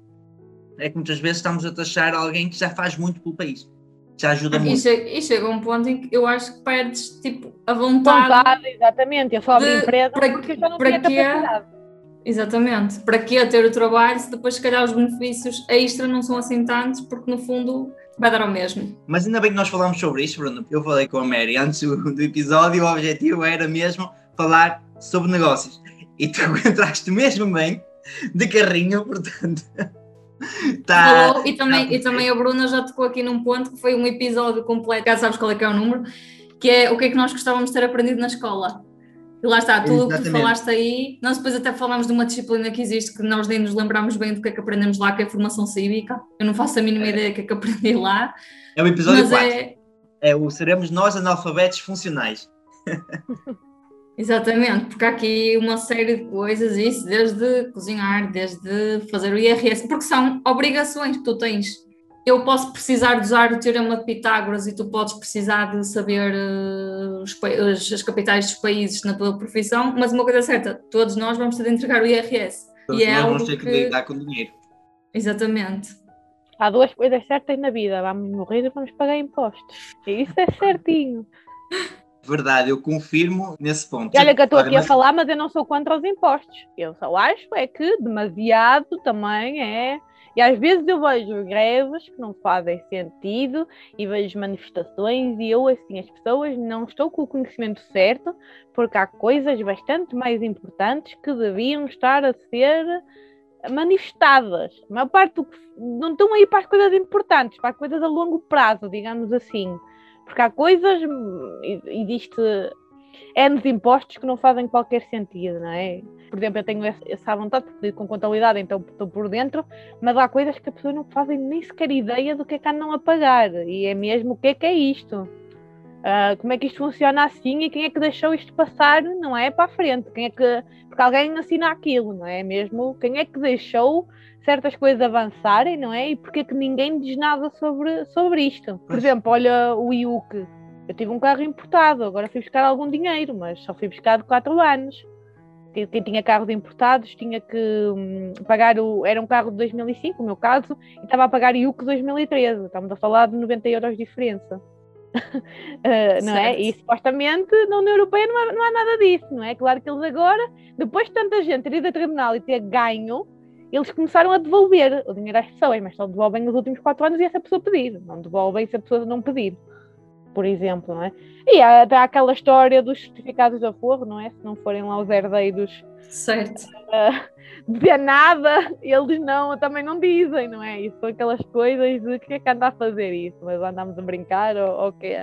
é que muitas vezes estamos a taxar alguém que já faz muito pelo país, já ajuda muito. E chega, e chega um ponto em que eu acho que perdes tipo, a vontade. Vontade, exatamente, eu só abro empresa para, porque já não para que Exatamente, para que ter o trabalho se depois se calhar os benefícios extra não são assim tantos, porque no fundo vai dar ao mesmo. Mas ainda bem que nós falamos sobre isso, Bruno. Eu falei com a Mary antes do episódio, o objetivo era mesmo falar sobre negócios. E tu entraste mesmo bem de carrinho, portanto. Tá, e, também, tá e também a Bruna já tocou aqui num ponto que foi um episódio completo, já sabes qual é que é o número, que é o que é que nós gostávamos de ter aprendido na escola. E lá está, tudo o que tu falaste aí, nós depois até falámos de uma disciplina que existe que nós nem nos lembramos bem do que é que aprendemos lá, que é a formação cívica. Eu não faço a mínima é. ideia do que é que aprendi lá. É o episódio 4. É... é o Seremos Nós Analfabetos Funcionais. Exatamente, porque há aqui uma série de coisas, isso, desde cozinhar, desde fazer o IRS, porque são obrigações que tu tens. Eu posso precisar de usar o teorema de Pitágoras e tu podes precisar de saber uh, os, as capitais dos países na tua profissão, mas uma coisa é certa, todos nós vamos ter de entregar o IRS. Todos e é nós vamos ter que, que lidar com dinheiro. Exatamente. Há duas coisas certas na vida, vamos morrer e vamos pagar impostos. E isso é certinho. Verdade, eu confirmo nesse ponto. E olha que eu estou aqui mas... a falar, mas eu não sou contra os impostos. Eu só acho é que demasiado também é. E às vezes eu vejo greves que não fazem sentido e vejo manifestações e eu, assim, as pessoas não estou com o conhecimento certo porque há coisas bastante mais importantes que deviam estar a ser manifestadas. A maior parte do que não estão aí para as coisas importantes, para as coisas a longo prazo, digamos assim. Porque há coisas, existe N impostos que não fazem qualquer sentido, não é? Por exemplo, eu tenho essa vontade de pedir com contabilidade, então estou por dentro, mas há coisas que as pessoas não fazem nem sequer ideia do que é que andam a pagar, e é mesmo o que é que é isto. Uh, como é que isto funciona assim e quem é que deixou isto passar, não é? Para a frente, quem é que. Porque alguém assina aquilo, não é? Mesmo quem é que deixou certas coisas avançarem, não é? E porque é que ninguém diz nada sobre, sobre isto? Por exemplo, olha o IUC. Eu tive um carro importado, agora fui buscar algum dinheiro, mas só fui buscar de 4 anos. Quem tinha carros importados tinha que hum, pagar o. Era um carro de 2005, o meu caso, e estava a pagar IUC 2013. Estamos a falar de 90 euros de diferença. uh, não é? E supostamente na União Europeia não há, não há nada disso, não é? Claro que eles agora, depois de tanta gente ter ido a tribunal e ter ganho, eles começaram a devolver o dinheiro às pessoas, mas só devolvem nos últimos quatro anos e essa pessoa pedir, não devolvem se a pessoa não pedir, por exemplo, não é? E há até aquela história dos certificados de aforro, não é? Se não forem lá os herdeiros certo. Uh, dizer nada, eles não, também não dizem, não é? Isso são aquelas coisas de que é que anda a fazer isso, mas andamos a brincar ou, ou que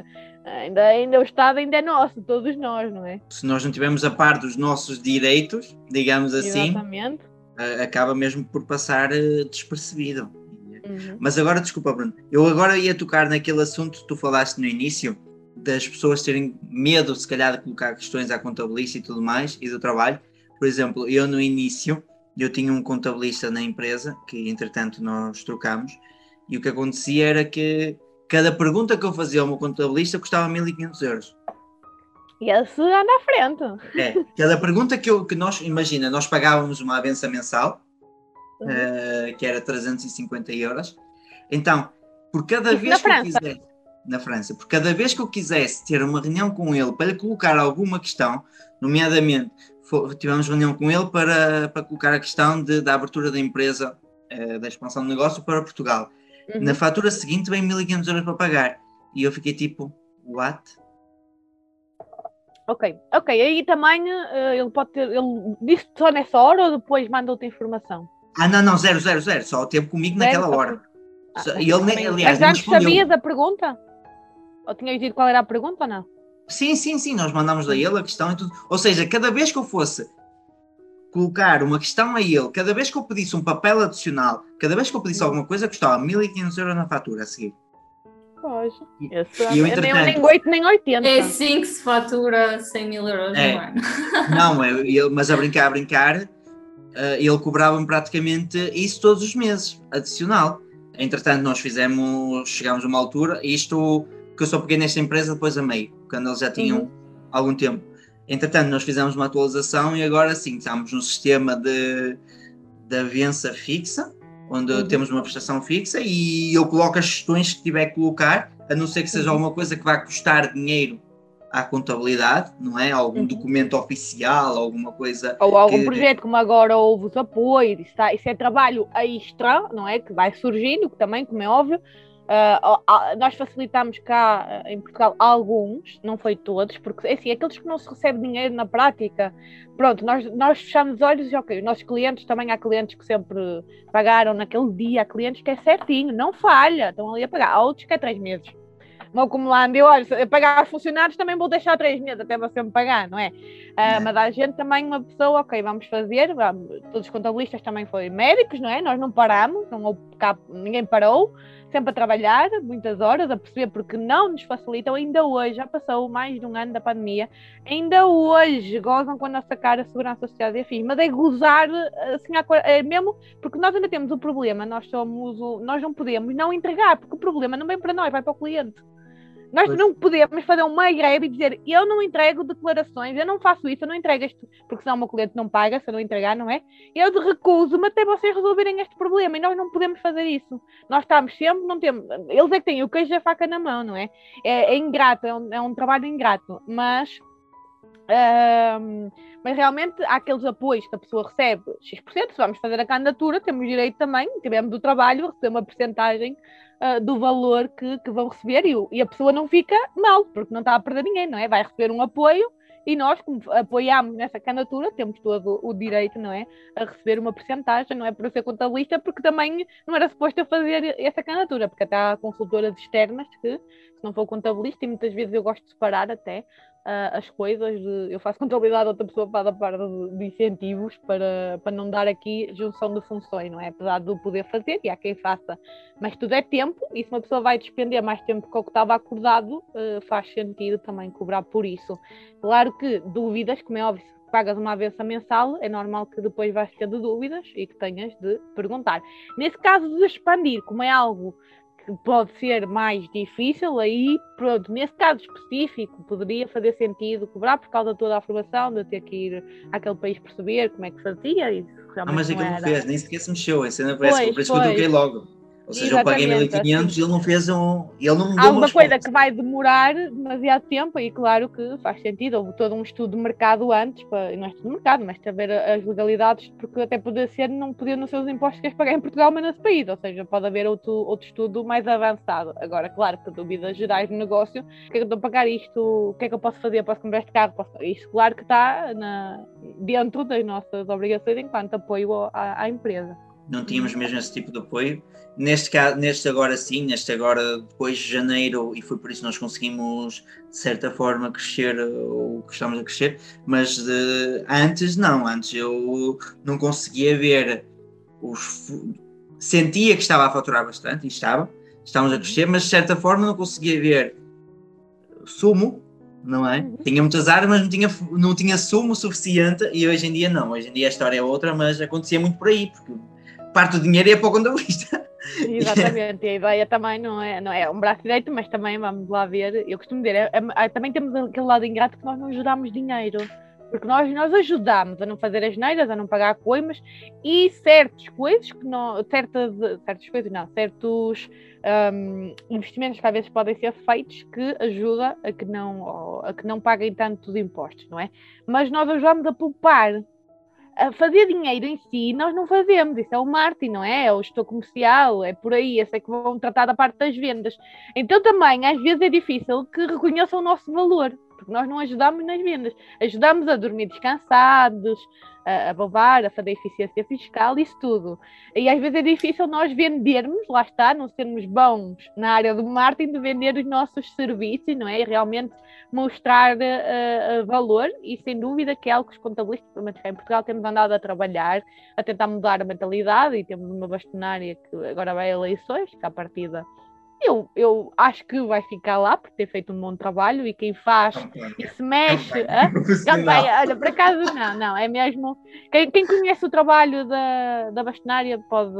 ainda, ainda o Estado ainda é nosso, todos nós, não é? Se nós não tivermos a par dos nossos direitos, digamos assim, Exatamente acaba mesmo por passar uh, despercebido. Uhum. Mas agora, desculpa, Bruno, eu agora ia tocar naquele assunto que tu falaste no início, das pessoas terem medo, se calhar, de colocar questões à contabilista e tudo mais, e do trabalho. Por exemplo, eu no início, eu tinha um contabilista na empresa, que entretanto nós trocamos, e o que acontecia era que cada pergunta que eu fazia ao meu contabilista custava 1500 euros. E esse anda à frente. É, cada pergunta que, eu, que nós, imagina, nós pagávamos uma avença mensal, Uhum. eh, que era 350 euros. Então, por cada Isso vez que eu França? quisesse, na França, por cada vez que eu quisesse ter uma reunião com ele para lhe colocar alguma questão, nomeadamente, tivemos reunião com ele para, para colocar a questão de, da abertura da empresa, eh, da expansão do negócio para Portugal. Uhum. Na fatura seguinte vem 1500 euros para pagar. E eu fiquei tipo, what? Ok, ok. Aí também eh, ele pode ter. Ele disse só nessa hora ou depois manda outra informação? Ah, não, não, zero, zero, zero. Só teve comigo naquela Zero, hora. Ah, Só- E ele, nem- aliás, Mas nem antes respondeu. sabias a pergunta? Ou tinhas dito qual era a pergunta ou não? Sim, sim, sim, nós mandámos a ele a questão e tudo. Ou seja, cada vez que eu fosse colocar uma questão a ele, cada vez que eu pedisse um papel adicional, cada vez que eu pedisse alguma coisa, custava 1500 euros na fatura a seguir. Pois. E- Esse, e eu, nem, entretanto- nem 8 nem 80. É assim que se fatura 100 mil euros É. no ano. Não, eu, eu- mas a brincar, a brincar, eh, ele cobrava-me praticamente isso todos os meses, adicional. Entretanto, nós fizemos, chegámos a uma altura, isto que eu só peguei nesta empresa depois a meio, quando eles já tinham Uhum. algum tempo. Entretanto, nós fizemos uma atualização e agora sim, estamos num sistema de, de avença fixa, onde Uhum. temos uma prestação fixa e eu coloco as questões que tiver que colocar, a não ser que seja Uhum. alguma coisa que vá custar dinheiro à contabilidade, não é? Algum Uhum. documento oficial, alguma coisa. Ou algum que- projeto, como agora houve os apoios, isso, tá- isso é trabalho extra, não é? Que vai surgindo, que também, como é óbvio. ah, nós facilitamos cá ah, em Portugal alguns, não foi todos, porque assim, aqueles que não se recebe dinheiro na prática, pronto, nós, nós fechamos os olhos e ok, os nossos clientes também há clientes que sempre pagaram naquele dia, há clientes que é certinho, não falha, estão ali a pagar, há outros que é três meses. Mal acumulando, eu olho, se eu pagar funcionários também vou deixar três meses até você me pagar, não é? É. mas a gente também, uma pessoa, ok, vamos fazer, vamos, todos os contabilistas também foram médicos, não é? Nós não paramos, não houve cá, ninguém parou, sempre a trabalhar, muitas horas, a perceber porque não nos facilitam, ainda hoje, já passou mais de um ano da pandemia, ainda hoje gozam com a nossa cara a segurança social e afins, mas é gozar assim, é mesmo, porque nós ainda temos o problema, nós somos, o, nós não podemos não entregar, porque o problema não vem para nós, vai para o cliente. Nós Pois. não podemos fazer uma greve e dizer eu não entrego declarações, eu não faço isso, eu não entrego isto, porque senão o meu cliente não paga se eu não entregar, não é? Eu recuso-me até vocês resolverem este problema e nós não podemos fazer isso. Nós estamos sempre, não temos. Eles é que têm o queijo e a faca na mão, não é? É, é ingrato, é um, é um trabalho ingrato, mas. ahm, mas realmente há aqueles apoios que a pessoa recebe X%, se vamos fazer a candidatura, temos direito também, tivemos do trabalho, receber uma porcentagem ah, do valor que, que vão receber e, e a pessoa não fica mal, porque não está a perder ninguém, não é? Vai receber um apoio e nós, como apoiámos nessa candidatura, temos todo o direito, não é? A receber uma porcentagem, não é eu ser contabilista, porque também não era suposto eu fazer essa candidatura, porque até há consultoras externas que, se não for contabilista, e muitas vezes eu gosto de separar até ah, as coisas, de- eu faço contabilidade, outra pessoa faz a parte de, incentivos para, para não dar aqui junção de funções, não é? Apesar de eu poder fazer, e há quem faça, mas tudo é tempo, e se uma pessoa vai despender mais tempo que o que estava acordado, ah, faz sentido também cobrar por isso. Claro que dúvidas, como é óbvio, pagas uma avença mensal, é normal que depois vais ter de dúvidas e que tenhas de perguntar. Nesse caso de expandir, como é algo pode ser mais difícil, aí, pronto, nesse caso específico, poderia fazer sentido cobrar por causa de toda a formação, de ter que ir àquele país perceber como é que fazia e Ah, mas não aquilo não fez, nem sequer se mexeu. A cena essa, Pois, que eu logo. Ou seja, eu paguei Exatamente, 1500 e ele não fez um. Ele não Há uma coisa que vai demorar demasiado tempo e claro que faz sentido, houve todo um estudo de mercado antes, para, não é estudo de mercado, mas saber as legalidades, porque até poder ser, não poder nos seus impostos que pagar em Portugal, mas nesse país, ou seja, pode haver outro, outro estudo mais avançado. Agora, claro que dúvidas gerais no negócio, o que é que eu estou a pagar isto, o que é que eu posso fazer, posso comprar este carro, posso... isto claro que está na, dentro das nossas obrigações enquanto apoio à, à empresa. Não tínhamos mesmo esse tipo de apoio. Neste caso, neste agora sim, neste agora depois de janeiro, e foi por isso que nós conseguimos de certa forma crescer o que estamos a crescer, mas de- antes não, antes eu não conseguia ver os sentia que estava a faturar bastante e estava, estávamos a crescer, mas de certa forma não conseguia ver sumo, não é? Uhum. Tinha muitas áreas, mas não tinha, não tinha sumo suficiente e hoje em dia não. Hoje em dia a história é outra, mas acontecia muito por aí, porque parte do dinheiro ia para o contabilista. Exatamente, e a ideia também não é, não é um braço direito, mas também vamos lá ver. Eu costumo dizer, é, é, também temos aquele lado ingrato que nós não ajudamos dinheiro. Porque nós, nós ajudamos a não fazer as neiras, a não pagar coimas e certas coisas que não. Certas, certas coisas não, certos um, investimentos que às vezes podem ser feitos que ajuda a que não, a que não paguem tantos impostos, não é? Mas nós ajudamos a poupar fazer dinheiro em si, nós não fazemos. Isso é o marketing, não é? É o gestor comercial, é por aí. Esse é que vão tratar da parte das vendas. Então também, às vezes, é difícil que reconheçam o nosso valor porque nós não ajudamos nas vendas. Ajudamos a dormir descansados, a, a a fazer eficiência fiscal, isso tudo. E às vezes é difícil nós vendermos, lá está, não sermos bons na área do marketing, de vender os nossos serviços, não é? E realmente mostrar uh, valor, e sem dúvida que é algo que os contabilistas, pelo menos em Portugal, temos andado a trabalhar, a tentar mudar a mentalidade, e temos uma bastonária que agora vai a eleições, que à partida eu, eu acho que vai ficar lá por ter feito um bom trabalho e quem faz e se mexe. Campanha, olha, por acaso não, não, é mesmo. Quem, quem conhece o trabalho da, da bastonária pode.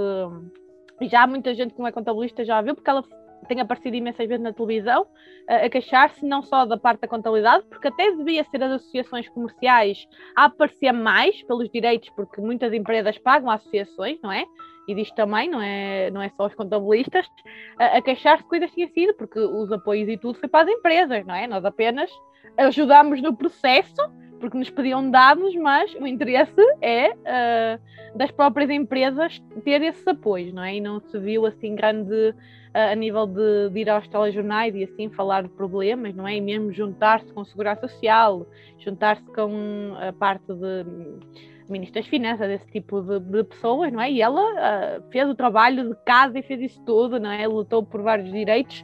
Já há muita gente que não é contabilista já viu, porque ela tem aparecido imensas vezes na televisão a, a queixar-se não só da parte da contabilidade, porque até devia ser as associações comerciais a aparecer mais pelos direitos, porque muitas empresas pagam associações, não é? E diz também, não é, não é só os contabilistas, a, a queixar-se que coisas tinha sido, porque os apoios e tudo foi para as empresas, não é? Nós apenas ajudámos no processo, porque nos pediam dados, mas o interesse é uh, das próprias empresas ter esses apoios, não é? E não se viu assim grande uh, a nível de, de, ir aos telejornais e assim falar de problemas, não é? E mesmo juntar-se com a Segurança Social, juntar-se com a parte de Ministro das Finanças, desse tipo de, de, pessoas, não é? E ela uh, fez o trabalho de casa e fez isso tudo, não é? Lutou por vários direitos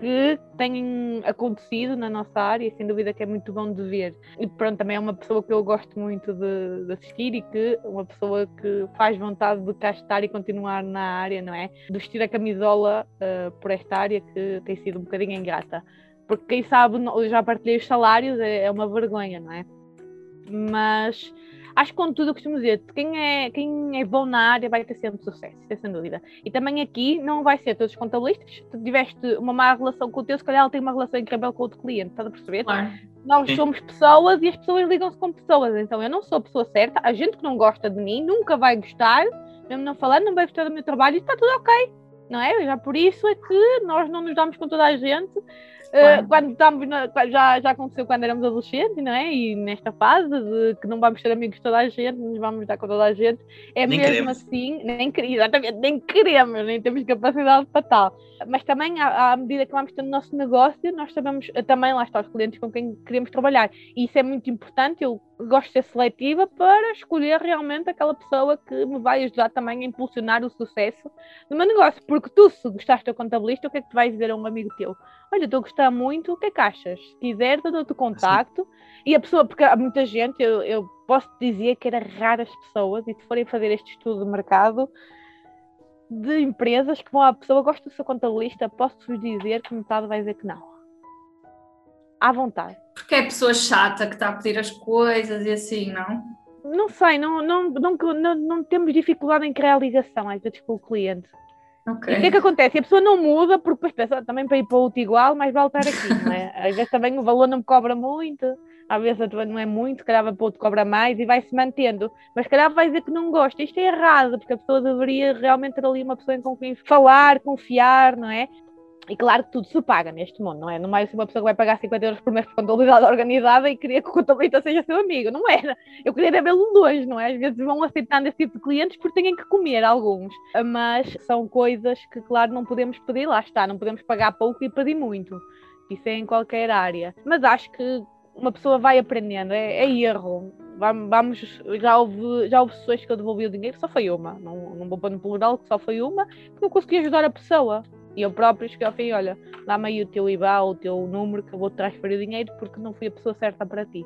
que têm acontecido na nossa área sem dúvida que é muito bom de ver. E pronto, também é uma pessoa que eu gosto muito de, de assistir e que uma pessoa que faz vontade de cá estar e continuar na área, não é? De vestir a camisola uh, por esta área que tem sido um bocadinho ingrata. Porque quem sabe, eu já partilhei os salários, é, é uma vergonha, não é? Mas Acho que, contudo, eu costumo dizer quem é, quem é bom na área vai ter sempre sucesso, sem dúvida. E também aqui não vai ser todos os contabilistas. Se tu tiveste uma má relação com o teu, se calhar ele tem uma relação incrível com o outro cliente, estás a perceber? Claro. Nós Sim. somos pessoas e as pessoas ligam-se com pessoas. Então eu não sou a pessoa certa. A gente que não gosta de mim nunca vai gostar, mesmo não falando, não vai gostar do meu trabalho e está tudo ok. Não é? Já por isso é que nós não nos damos com toda a gente Uh, quando estamos na, já, já aconteceu quando éramos adolescentes, não é? E nesta fase de que não vamos ser amigos de toda a gente, nos vamos dar com toda a gente, é nem mesmo queremos. assim, nem, exatamente, nem queremos, nem temos capacidade para tal. Mas também, à, à medida que vamos tendo o nosso negócio, nós sabemos eh, também lá está os clientes com quem queremos trabalhar. E isso é muito importante. Eu gosto de ser seletiva para escolher realmente aquela pessoa que me vai ajudar também a impulsionar o sucesso do meu negócio. Porque tu, se gostaste do contabilista, o que é que tu vais dizer a um amigo teu? Olha, estou a gostar muito, o que é que achas? Se quiser, dou-te o contacto. E a pessoa, porque há muita gente, eu, eu posso dizer que era raras pessoas, e se forem fazer este estudo de mercado, de empresas que vão à pessoa, gosta do seu contabilista, posso-vos dizer que metade vai dizer que não. À vontade. Porque é pessoa chata que está a pedir as coisas e assim, não? Não sei, não, não, não, não, não temos dificuldade em criar ligação às vezes com o cliente. Okay. E o que é que acontece? A pessoa não muda porque depois pensa também para ir para outro igual, mas vale estar aqui, não é? Às vezes também o valor não me cobra muito, às vezes não é muito, se calhar para outro cobra mais e vai se mantendo. Mas se calhar vai dizer que não gosta. Isto é errado, porque a pessoa deveria realmente ter ali uma pessoa com quem falar, confiar, não é? E claro que tudo se paga neste mundo, não é? Não é uma pessoa que vai pagar 50 euros por mês por contabilidade organizada e queria que o contabilista seja seu amigo. Não era. Eu queria vê-lo dois, não é? Às vezes vão aceitando esse tipo de clientes porque têm que comer alguns. Mas são coisas que, claro, não podemos pedir, lá está. Não podemos pagar pouco e pedir muito. Isso é em qualquer área. Mas acho que uma pessoa vai aprendendo, é, é erro. Vamos, já houve, já houve pessoas que eu devolvi o dinheiro, só foi uma. Não, não vou pôr no plural, que só foi uma, porque eu consegui ajudar a pessoa. E eu próprio cheguei ao fim, olha, dá-me aí o teu IBA, o teu número, que eu vou transferir o dinheiro porque não fui a pessoa certa para ti.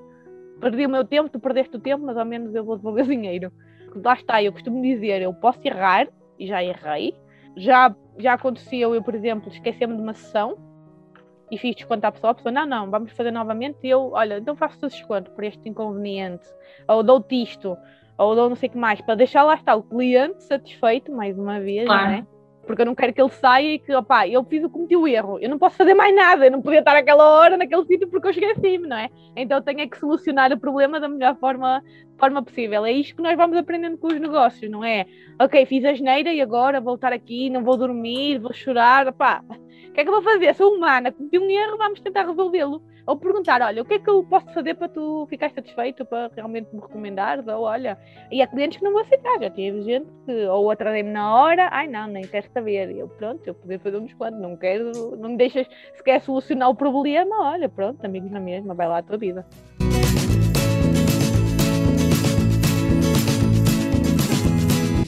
Perdi o meu tempo, tu perdeste o tempo, mas ao menos eu vou devolver dinheiro. Lá está, eu costumo dizer, eu posso errar, e já errei. Já, já aconteceu eu, por exemplo, esquecer-me de uma sessão e fiz desconto à pessoa, a pessoa, não, não, vamos fazer novamente, e eu, olha, então faço desconto por este inconveniente, ou dou-te isto, ou dou não sei o que mais, para deixar lá estar o cliente satisfeito, mais uma vez, claro. não é? Porque eu não quero que ele saia e que, opá, eu fiz o cometi o erro, eu não posso fazer mais nada, eu não podia estar aquela hora naquele sítio porque eu esqueci-me, não é? Então tenho é que solucionar o problema da melhor forma, forma possível. É isto que nós vamos aprendendo com os negócios, não é? Ok, fiz a geneira e agora vou estar aqui, não vou dormir, vou chorar, opá, o que é que eu vou fazer? Sou humana, cometi um erro, vamos tentar resolvê-lo. Ou perguntar, olha, o que é que eu posso fazer para tu ficar satisfeito, para realmente me recomendares? Ou olha, e há clientes que não vou aceitar, já tive gente que ou atrasei-me na hora, ai não, nem quero saber. E eu, pronto, eu poder fazer um desconto, não quero, não me deixas, se quer solucionar o problema, olha, pronto, amigos na mesma, vai lá a tua vida.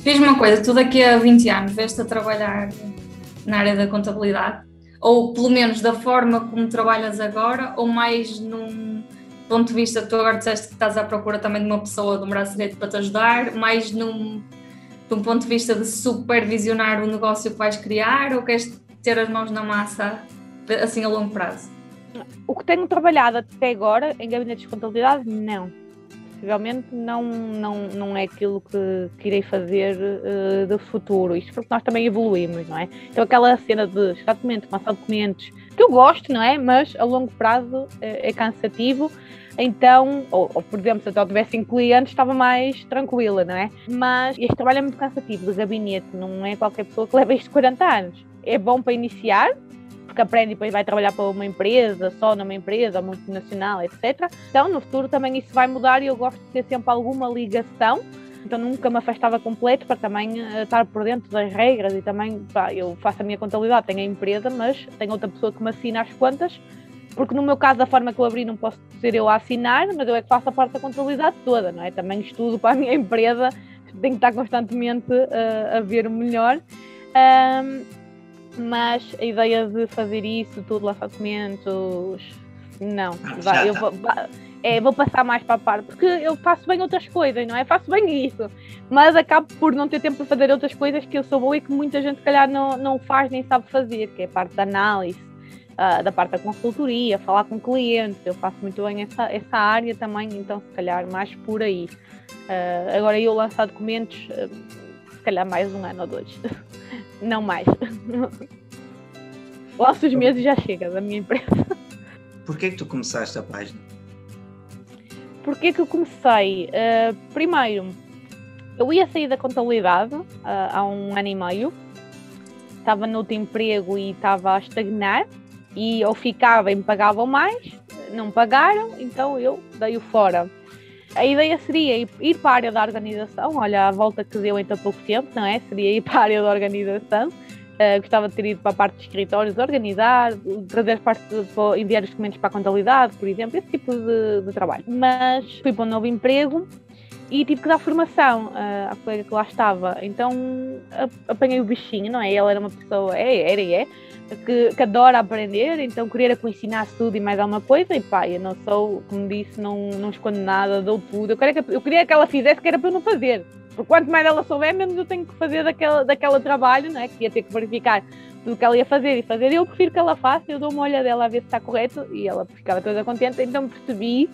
Diz-me uma coisa, tu daqui a 20 anos veste a trabalhar na área da contabilidade? Ou pelo menos da forma como trabalhas agora, ou mais num ponto de vista, tu agora disseste que estás à procura também de uma pessoa de um braço direito para te ajudar, mais num, de um ponto de vista de supervisionar o negócio que vais criar, ou queres ter as mãos na massa assim a longo prazo? O que tenho trabalhado até agora em gabinetes de contabilidade, não possivelmente não, não, não é aquilo que, que irei fazer uh, do futuro. Isto porque nós também evoluímos, não é? Então aquela cena de chegar documento, passar documentos, que eu gosto, não é? Mas a longo prazo é, é cansativo. Então, ou, ou, por exemplo, se eu tivesse clientes, estava mais tranquila, não é? Mas este trabalho é muito cansativo de gabinete, não é qualquer pessoa que leva isto 40 anos. É bom para iniciar, porque aprende e depois vai trabalhar para uma empresa, só numa empresa multinacional, etc. Então, no futuro também isso vai mudar e eu gosto de ter sempre alguma ligação. Então nunca me afastava completo para também uh, estar por dentro das regras e também pá, eu faço a minha contabilidade, tenho a empresa, mas tenho outra pessoa que me assina as contas, porque no meu caso, da forma que eu abri, não posso ser eu a assinar, mas eu é que faço a parte da contabilidade toda, não é? Também estudo para a minha empresa, tenho que estar constantemente uh, a ver o melhor. Um, mas a ideia de fazer isso, tudo, lançar documentos, não. Eu vou, é, vou passar mais para a parte, porque eu faço bem outras coisas, não é? Faço bem isso, mas acabo por não ter tempo para fazer outras coisas que eu sou boa e que muita gente, calhar, não, não faz nem sabe fazer, que é a parte da análise, uh, da parte da consultoria, falar com clientes. Eu faço muito bem essa, essa área também, então, se calhar, mais por aí. Uh, agora, eu lançar documentos, uh, se calhar, mais um ano ou dois. Não mais. Os meses já chega da minha empresa. Por que tu começaste a página? Por que eu comecei? Uh, primeiro, eu ia sair da contabilidade uh, há um ano e meio. Estava no outro emprego e estava a estagnar. E ou ficava e me pagavam mais, não pagaram, então eu dei-o fora. A ideia seria ir para a área da organização, olha a volta que deu em tão pouco tempo, não é? Seria ir para a área da organização. Uh, gostava de ter ido para a parte de escritórios, organizar, trazer as partes, de, enviar os documentos para a contabilidade, por exemplo, esse tipo de, de trabalho. Mas fui para um novo emprego e tive que dar formação uh, à colega que lá estava. Então apanhei o bichinho, não é? Ela era uma pessoa, é, era e é, que, que adora aprender, então queria que eu ensinasse tudo e mais alguma coisa, e pá, eu não sou, como disse, não, não escondo nada, dou tudo. Eu queria, que, eu queria que ela fizesse, que era para eu não fazer. Porque quanto mais ela souber, menos eu tenho que fazer daquela, daquela trabalho, né? que ia ter que verificar tudo que ela ia fazer e fazer. Eu prefiro que ela faça, eu dou uma olhadela a ver se está correto, e ela ficava toda contente, então percebi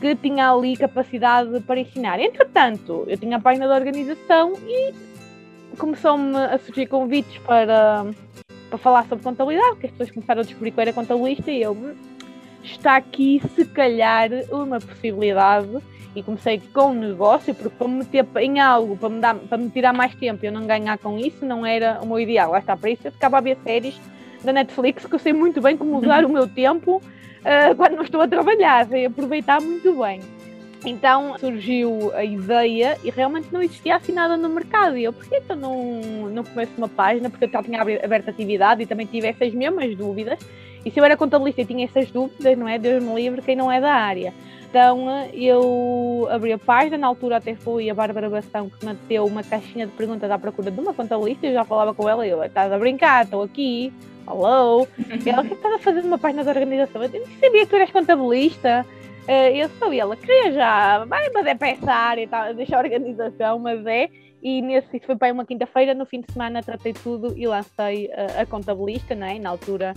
que tinha ali capacidade para ensinar. Entretanto, eu tinha a página da organização e começou-me a surgir convites para para falar sobre contabilidade, que as pessoas começaram a descobrir que eu era contabilista e eu hum, está aqui se calhar uma possibilidade e comecei com um negócio, porque para me meter em algo, para me, dar, para me tirar mais tempo e eu não ganhar com isso, não era o meu ideal. Lá está, para isso eu ficava a ver séries da Netflix, que eu sei muito bem como usar o meu tempo uh, quando não estou a trabalhar, sei aproveitar muito bem. Então surgiu a ideia e realmente não existia assim nada no mercado. E eu, por que eu não, não começo uma página? Porque eu já tinha aberto atividade e também tive essas mesmas dúvidas. E se eu era contabilista e tinha essas dúvidas, não é? Deus me livre quem não é da área. Então eu abri a página, na altura até foi a Bárbara Bastão que me deu uma caixinha de perguntas à procura de uma contabilista. Eu já falava com ela e eu, estás a brincar, estou aqui, hello. E ela, o que estás a fazer numa página de organização? Eu nem sabia que tu eras contabilista. Uh, eu sou ela, queria já, vai, mas é para essa área e tal, deixa a organização, mas é. E nesse, isso foi para uma quinta-feira, no fim de semana tratei tudo e lancei uh, a contabilista, né? na altura.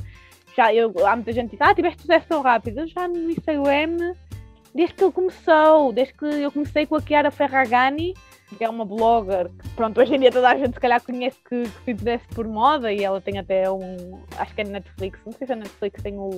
Já, eu, há muita gente que diz, ah, tiveste sucesso tão rápido. Eu já no Instagram, desde que ele começou, desde que eu comecei com a Chiara Ferragani, é uma blogger que, pronto, hoje em dia toda a gente se calhar conhece que, que se interessa por moda e ela tem até um, acho que é Netflix, não sei se a Netflix tem o,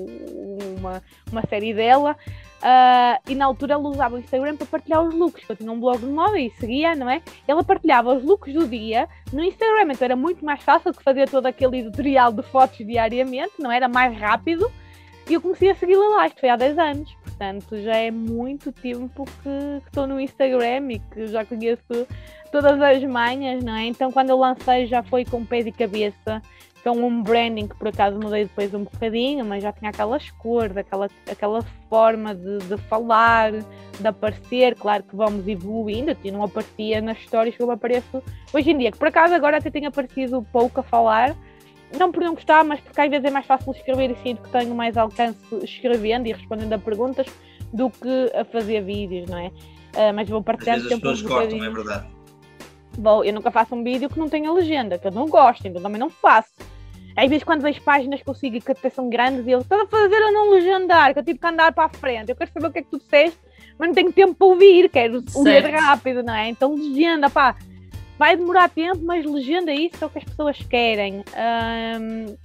uma, uma série dela, uh, e na altura ela usava o Instagram para partilhar os looks, eu tinha um blog de moda e seguia, não é? Ela partilhava os looks do dia no Instagram, então era muito mais fácil que fazer todo aquele editorial de fotos diariamente, não era mais rápido, e eu comecei a segui-la lá, isto foi há 10 anos, portanto já é muito tempo que estou no Instagram e que já conheço todas as manhas, não é? Então quando eu lancei já foi com pés e cabeça, com um branding que por acaso mudei depois um bocadinho, mas já tinha aquelas cores, aquela, aquela forma de, de falar, de aparecer, claro que vamos evoluindo, eu não aparecia nas histórias que eu apareço hoje em dia, que por acaso agora até tenho aparecido pouco a falar, não por não gostar, mas porque às vezes é mais fácil escrever e sinto que tenho mais alcance escrevendo e respondendo a perguntas do que a fazer vídeos, não é? Uh, mas vou partilhar sempre as pessoas cortam, é verdade. Bom, eu nunca faço um vídeo que não tenha legenda, que eu não gosto, então também não faço. Às vezes quando vejo páginas que eu sigo que até são grandes e eu estou a fazer a não legendar, que eu tive que andar para a frente, eu quero saber o que é que tu disseste, mas não tenho tempo para ouvir, quero certo. ler rápido, não é? Então legenda, pá, vai demorar tempo, mas legenda isso é o que as pessoas querem. Um,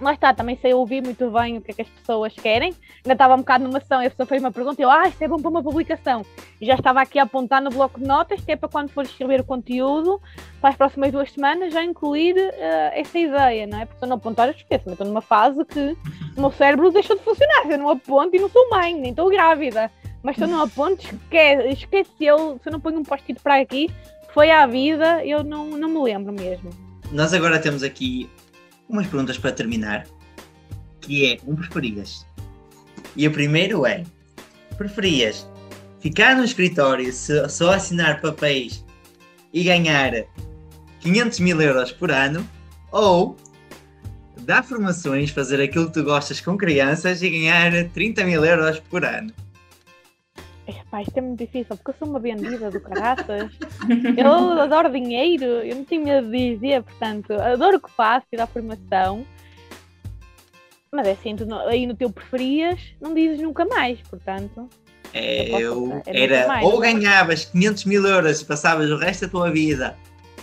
lá está, também sei ouvir muito bem o que é que as pessoas querem. Ainda estava um bocado numa sessão e a pessoa fez uma pergunta e eu, ah, isso é bom para uma publicação. E já estava aqui a apontar no bloco de notas, que é para quando for escrever o conteúdo, para as próximas duas semanas, já incluir uh, essa ideia, não é? Porque se eu não apontar, eu esqueço. Eu estou numa fase que o meu cérebro deixou de funcionar. Eu não aponto e não sou mãe, nem estou grávida. Mas se eu não aponto, esquece, esqueceu. Se eu não ponho um post-it para aqui, foi à vida, eu não, não me lembro mesmo. Nós agora temos aqui umas perguntas para terminar, que é um preferias. E o primeiro é: preferias ficar no escritório só assinar papéis e ganhar 500 mil euros por ano ou dar formações, fazer aquilo que tu gostas com crianças e ganhar 30 mil euros por ano? Epá, isto é muito difícil, porque eu sou uma vendida do caraças. eu adoro dinheiro, eu não tenho medo de dizer, portanto, adoro o que faço e da formação. Mas é assim, tu, aí no teu preferias, não dizes nunca mais, portanto. É, eu, é era, mais, ou ganhavas 500 mil euros e passavas o resto da tua vida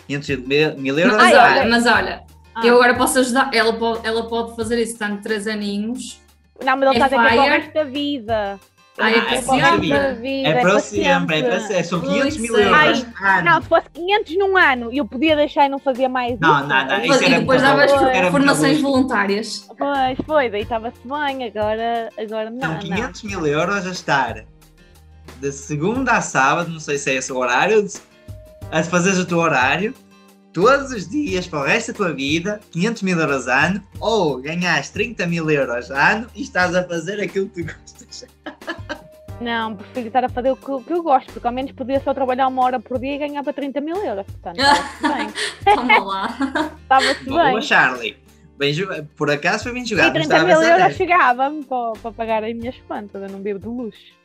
500 mil, euros. Mas, olha, mas olha, ah. eu agora posso ajudar, ela pode, ela pode fazer isso, tanto 3 aninhos. Não, mas ele está a dizer que é o resto da vida. Ah, é para sempre. É para sempre, é para sempre. São 500 mil euros. Ai, não, se fosse 500 num ano, eu podia deixar e não fazia mais. Não, isso. não. Isso e depois davas formações voluntárias. Pois, foi, daí estava-se bem, agora, agora não. São 500 não. mil euros a estar de segunda a sábado, não sei se é esse o horário, a fazeres o teu horário todos os dias para o resto da tua vida, 500 mil euros ano, ou ganhas 30 mil euros ano e estás a fazer aquilo que tu gostas. Não, prefiro estar a fazer o que, o que, eu gosto, porque ao menos podia só trabalhar uma hora por dia e ganhava 30 mil euros. Portanto, estava-se lá. Estava-se bem. Boa, Charlie. Bem, por acaso foi bem jogado. E 30 mil euros chegava-me para, para pagar as minhas contas, eu não bebo de luxo.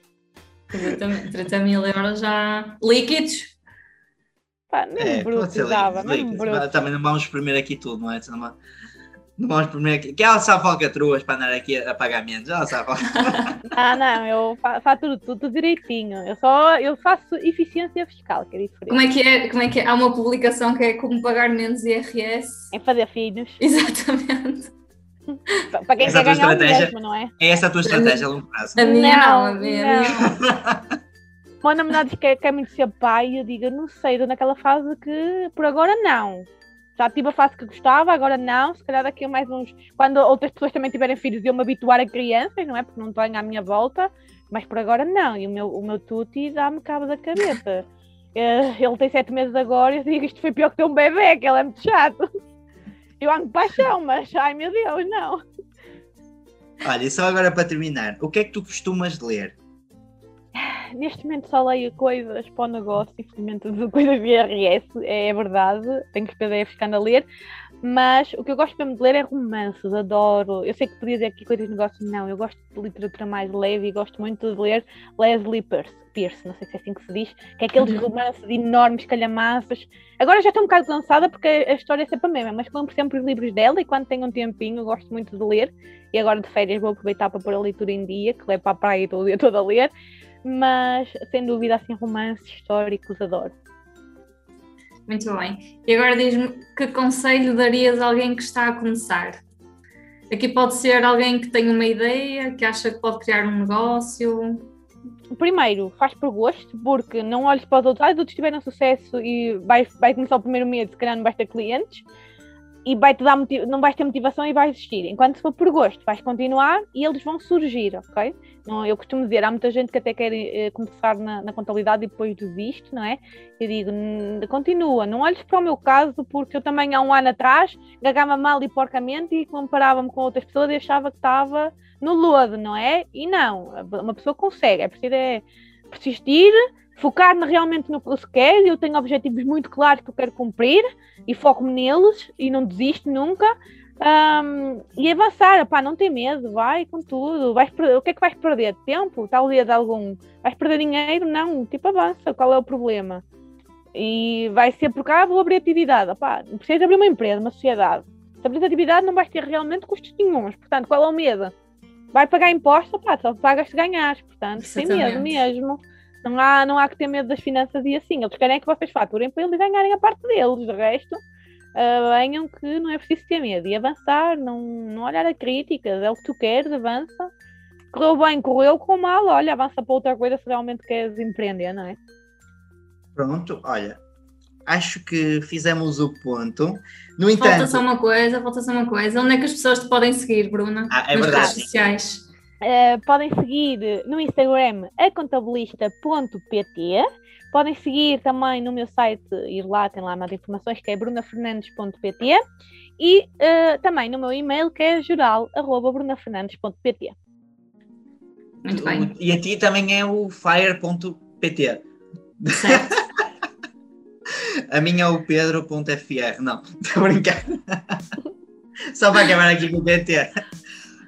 30 mil euros já líquidos. Pá, é, bruto dava, bruto. Também não vamos exprimir aqui tudo, não é? Não, não vamos exprimir aqui. Que ela sabe falcatruas para andar aqui a pagamentos. Ela sabe Ah, não, eu faço tudo, tudo direitinho. Eu só eu faço eficiência fiscal, que é diferente. Como é que é? Como é que é? Há uma publicação que é como pagar menos IRS. É fazer filhos. Exatamente. Para quem essa quer ganhar o mesmo, não é? É essa a tua estratégia a longo prazo. A minha não, não a minha. Não. O meu namorado quer, quer muito ser pai e eu digo, não sei, estou naquela fase que por agora não. Já tive a fase que gostava, agora não. Se calhar daqui a mais uns. Quando outras pessoas também tiverem filhos, eu me habituar a crianças, não é? Porque não tenho à minha volta. Mas por agora não. E o meu, o meu tuti dá-me cabo da cabeça. Eh, ele tem sete meses agora e eu digo isto foi pior que ter um bebê, que ele é muito chato. Eu amo paixão, mas ai meu Deus, não. Olha, só agora para terminar, o que é que tu costumas ler? Neste momento só leio coisas para o negócio, infelizmente coisas de IRS, é, é verdade, tenho os PDFs ando a ler, mas o que eu gosto mesmo de ler é romances, adoro. Eu sei que podia dizer aqui coisas de negócio, não, eu gosto de literatura mais leve e gosto muito de ler Leslie Pierce, Pierce não sei se é assim que se diz, que é aqueles uhum. romances enormes, calhamaços. Agora já estou um bocado cansada porque a história é sempre a mesma, mas compro sempre os livros dela e quando tenho um tempinho gosto muito de ler. E agora de férias vou aproveitar para pôr a leitura em dia, que levo para a praia todo dia todo a ler mas sem dúvida assim romances históricos adoro. Muito bem. E agora diz-me que conselho darias a alguém que está a começar? Aqui pode ser alguém que tem uma ideia, que acha que pode criar um negócio. Primeiro, faz por gosto, porque não olhes para os outros. Ah, os outros tiveram sucesso e vai, vai começar o primeiro mês, se calhar não vais ter clientes e vai -te dar não vais ter motivação e vais desistir. Enquanto se for por gosto, vais continuar e eles vão surgir, ok? Não, eu costumo dizer, há muita gente que até quer eh, começar na, na, contabilidade e depois desiste, não é? Eu digo, continua, não olhes para o meu caso, porque eu também há um ano atrás gagava mal e porcamente e comparava-me com outras pessoas e achava que estava no lodo, não é? E não, uma pessoa consegue, é preciso é persistir, focar realmente no que se quer. Eu tenho objetivos muito claros que eu quero cumprir e foco-me neles e não desisto nunca. Um, e avançar, pá, não tem medo, vai com tudo. Vais, o que é que vais perder? Tempo? Talvez algum. Vais perder dinheiro? Não, tipo, avança. Qual é o problema? E vai ser por cá, vou abrir atividade. Pá, não precisas abrir uma empresa, uma sociedade. Se abrir atividade, não vais ter realmente custos nenhums. Portanto, qual é o medo? Vai pagar impostos, pá, só pagas se ganhares. Portanto, sem medo mesmo. Não há, não há que ter medo das finanças e assim. Eles querem que vocês faturem para eles ganharem a parte deles. De resto, uh, venham que não é preciso ter medo. E avançar, não, não olhar a críticas. É o que tu queres, avança. Correu bem, correu, com mal, olha, avança para outra coisa se realmente queres empreender, não é? Pronto, olha, acho que fizemos o ponto. No entanto. Falta só uma coisa, falta só uma coisa. Onde é que as pessoas te podem seguir, Bruna? Ah, é Nas verdade. redes sociais. Uh, podem seguir no Instagram acontabilista.pt. Podem seguir também no meu site, ir lá, tem lá mais informações, que é brunafernandes.pt. E uh, também no meu e-mail, que é geral.brunafernandes.pt. Muito bem. E a ti também é o fire.pt. Certo. a minha é o pedro.fr. Não, estou a brincar. Só para acabar aqui com o PT.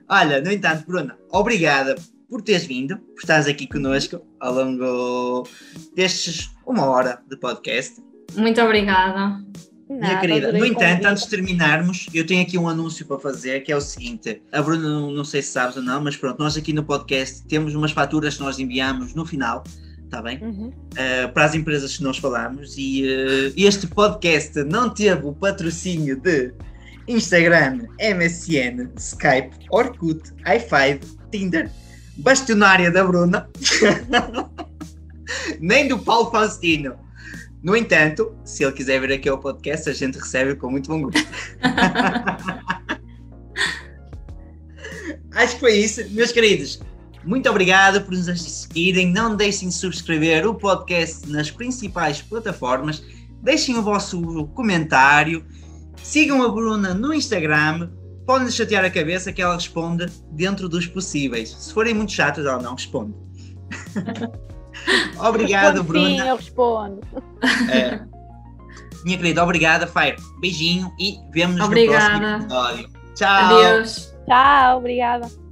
Olha, no entanto, Bruna, obrigada por teres vindo, por estares aqui connosco ao longo destes uma hora de podcast. Muito obrigada. Minha querida, no entanto, antes de terminarmos, eu tenho aqui um anúncio para fazer que é o seguinte: a Bruna, não, não sei se sabes ou não, mas pronto, nós aqui no podcast temos umas faturas que nós enviamos no final, está bem? Uhum. Uh, para as empresas que nós falamos, e uh, este podcast não teve o patrocínio de Instagram, MSN, Skype, Orkut, i5, Tinder, Bastionária da Bruna, nem do Paulo Faustino. No entanto, se ele quiser vir aqui ao podcast, a gente recebe com muito bom gosto. Acho que foi isso, meus queridos. Muito obrigado por nos assistirem. Não deixem de subscrever o podcast nas principais plataformas. Deixem o vosso comentário Sigam a Bruna no Instagram. Podem chatear a cabeça que ela responde dentro dos possíveis. Se forem muito chatos, ela não responde. obrigado, respondo Bruna. Sim, eu respondo. É. Minha querida, obrigada, Fire. Beijinho e vemos obrigada. no próximo episódio. Tchau. Adeus. Tchau, obrigada.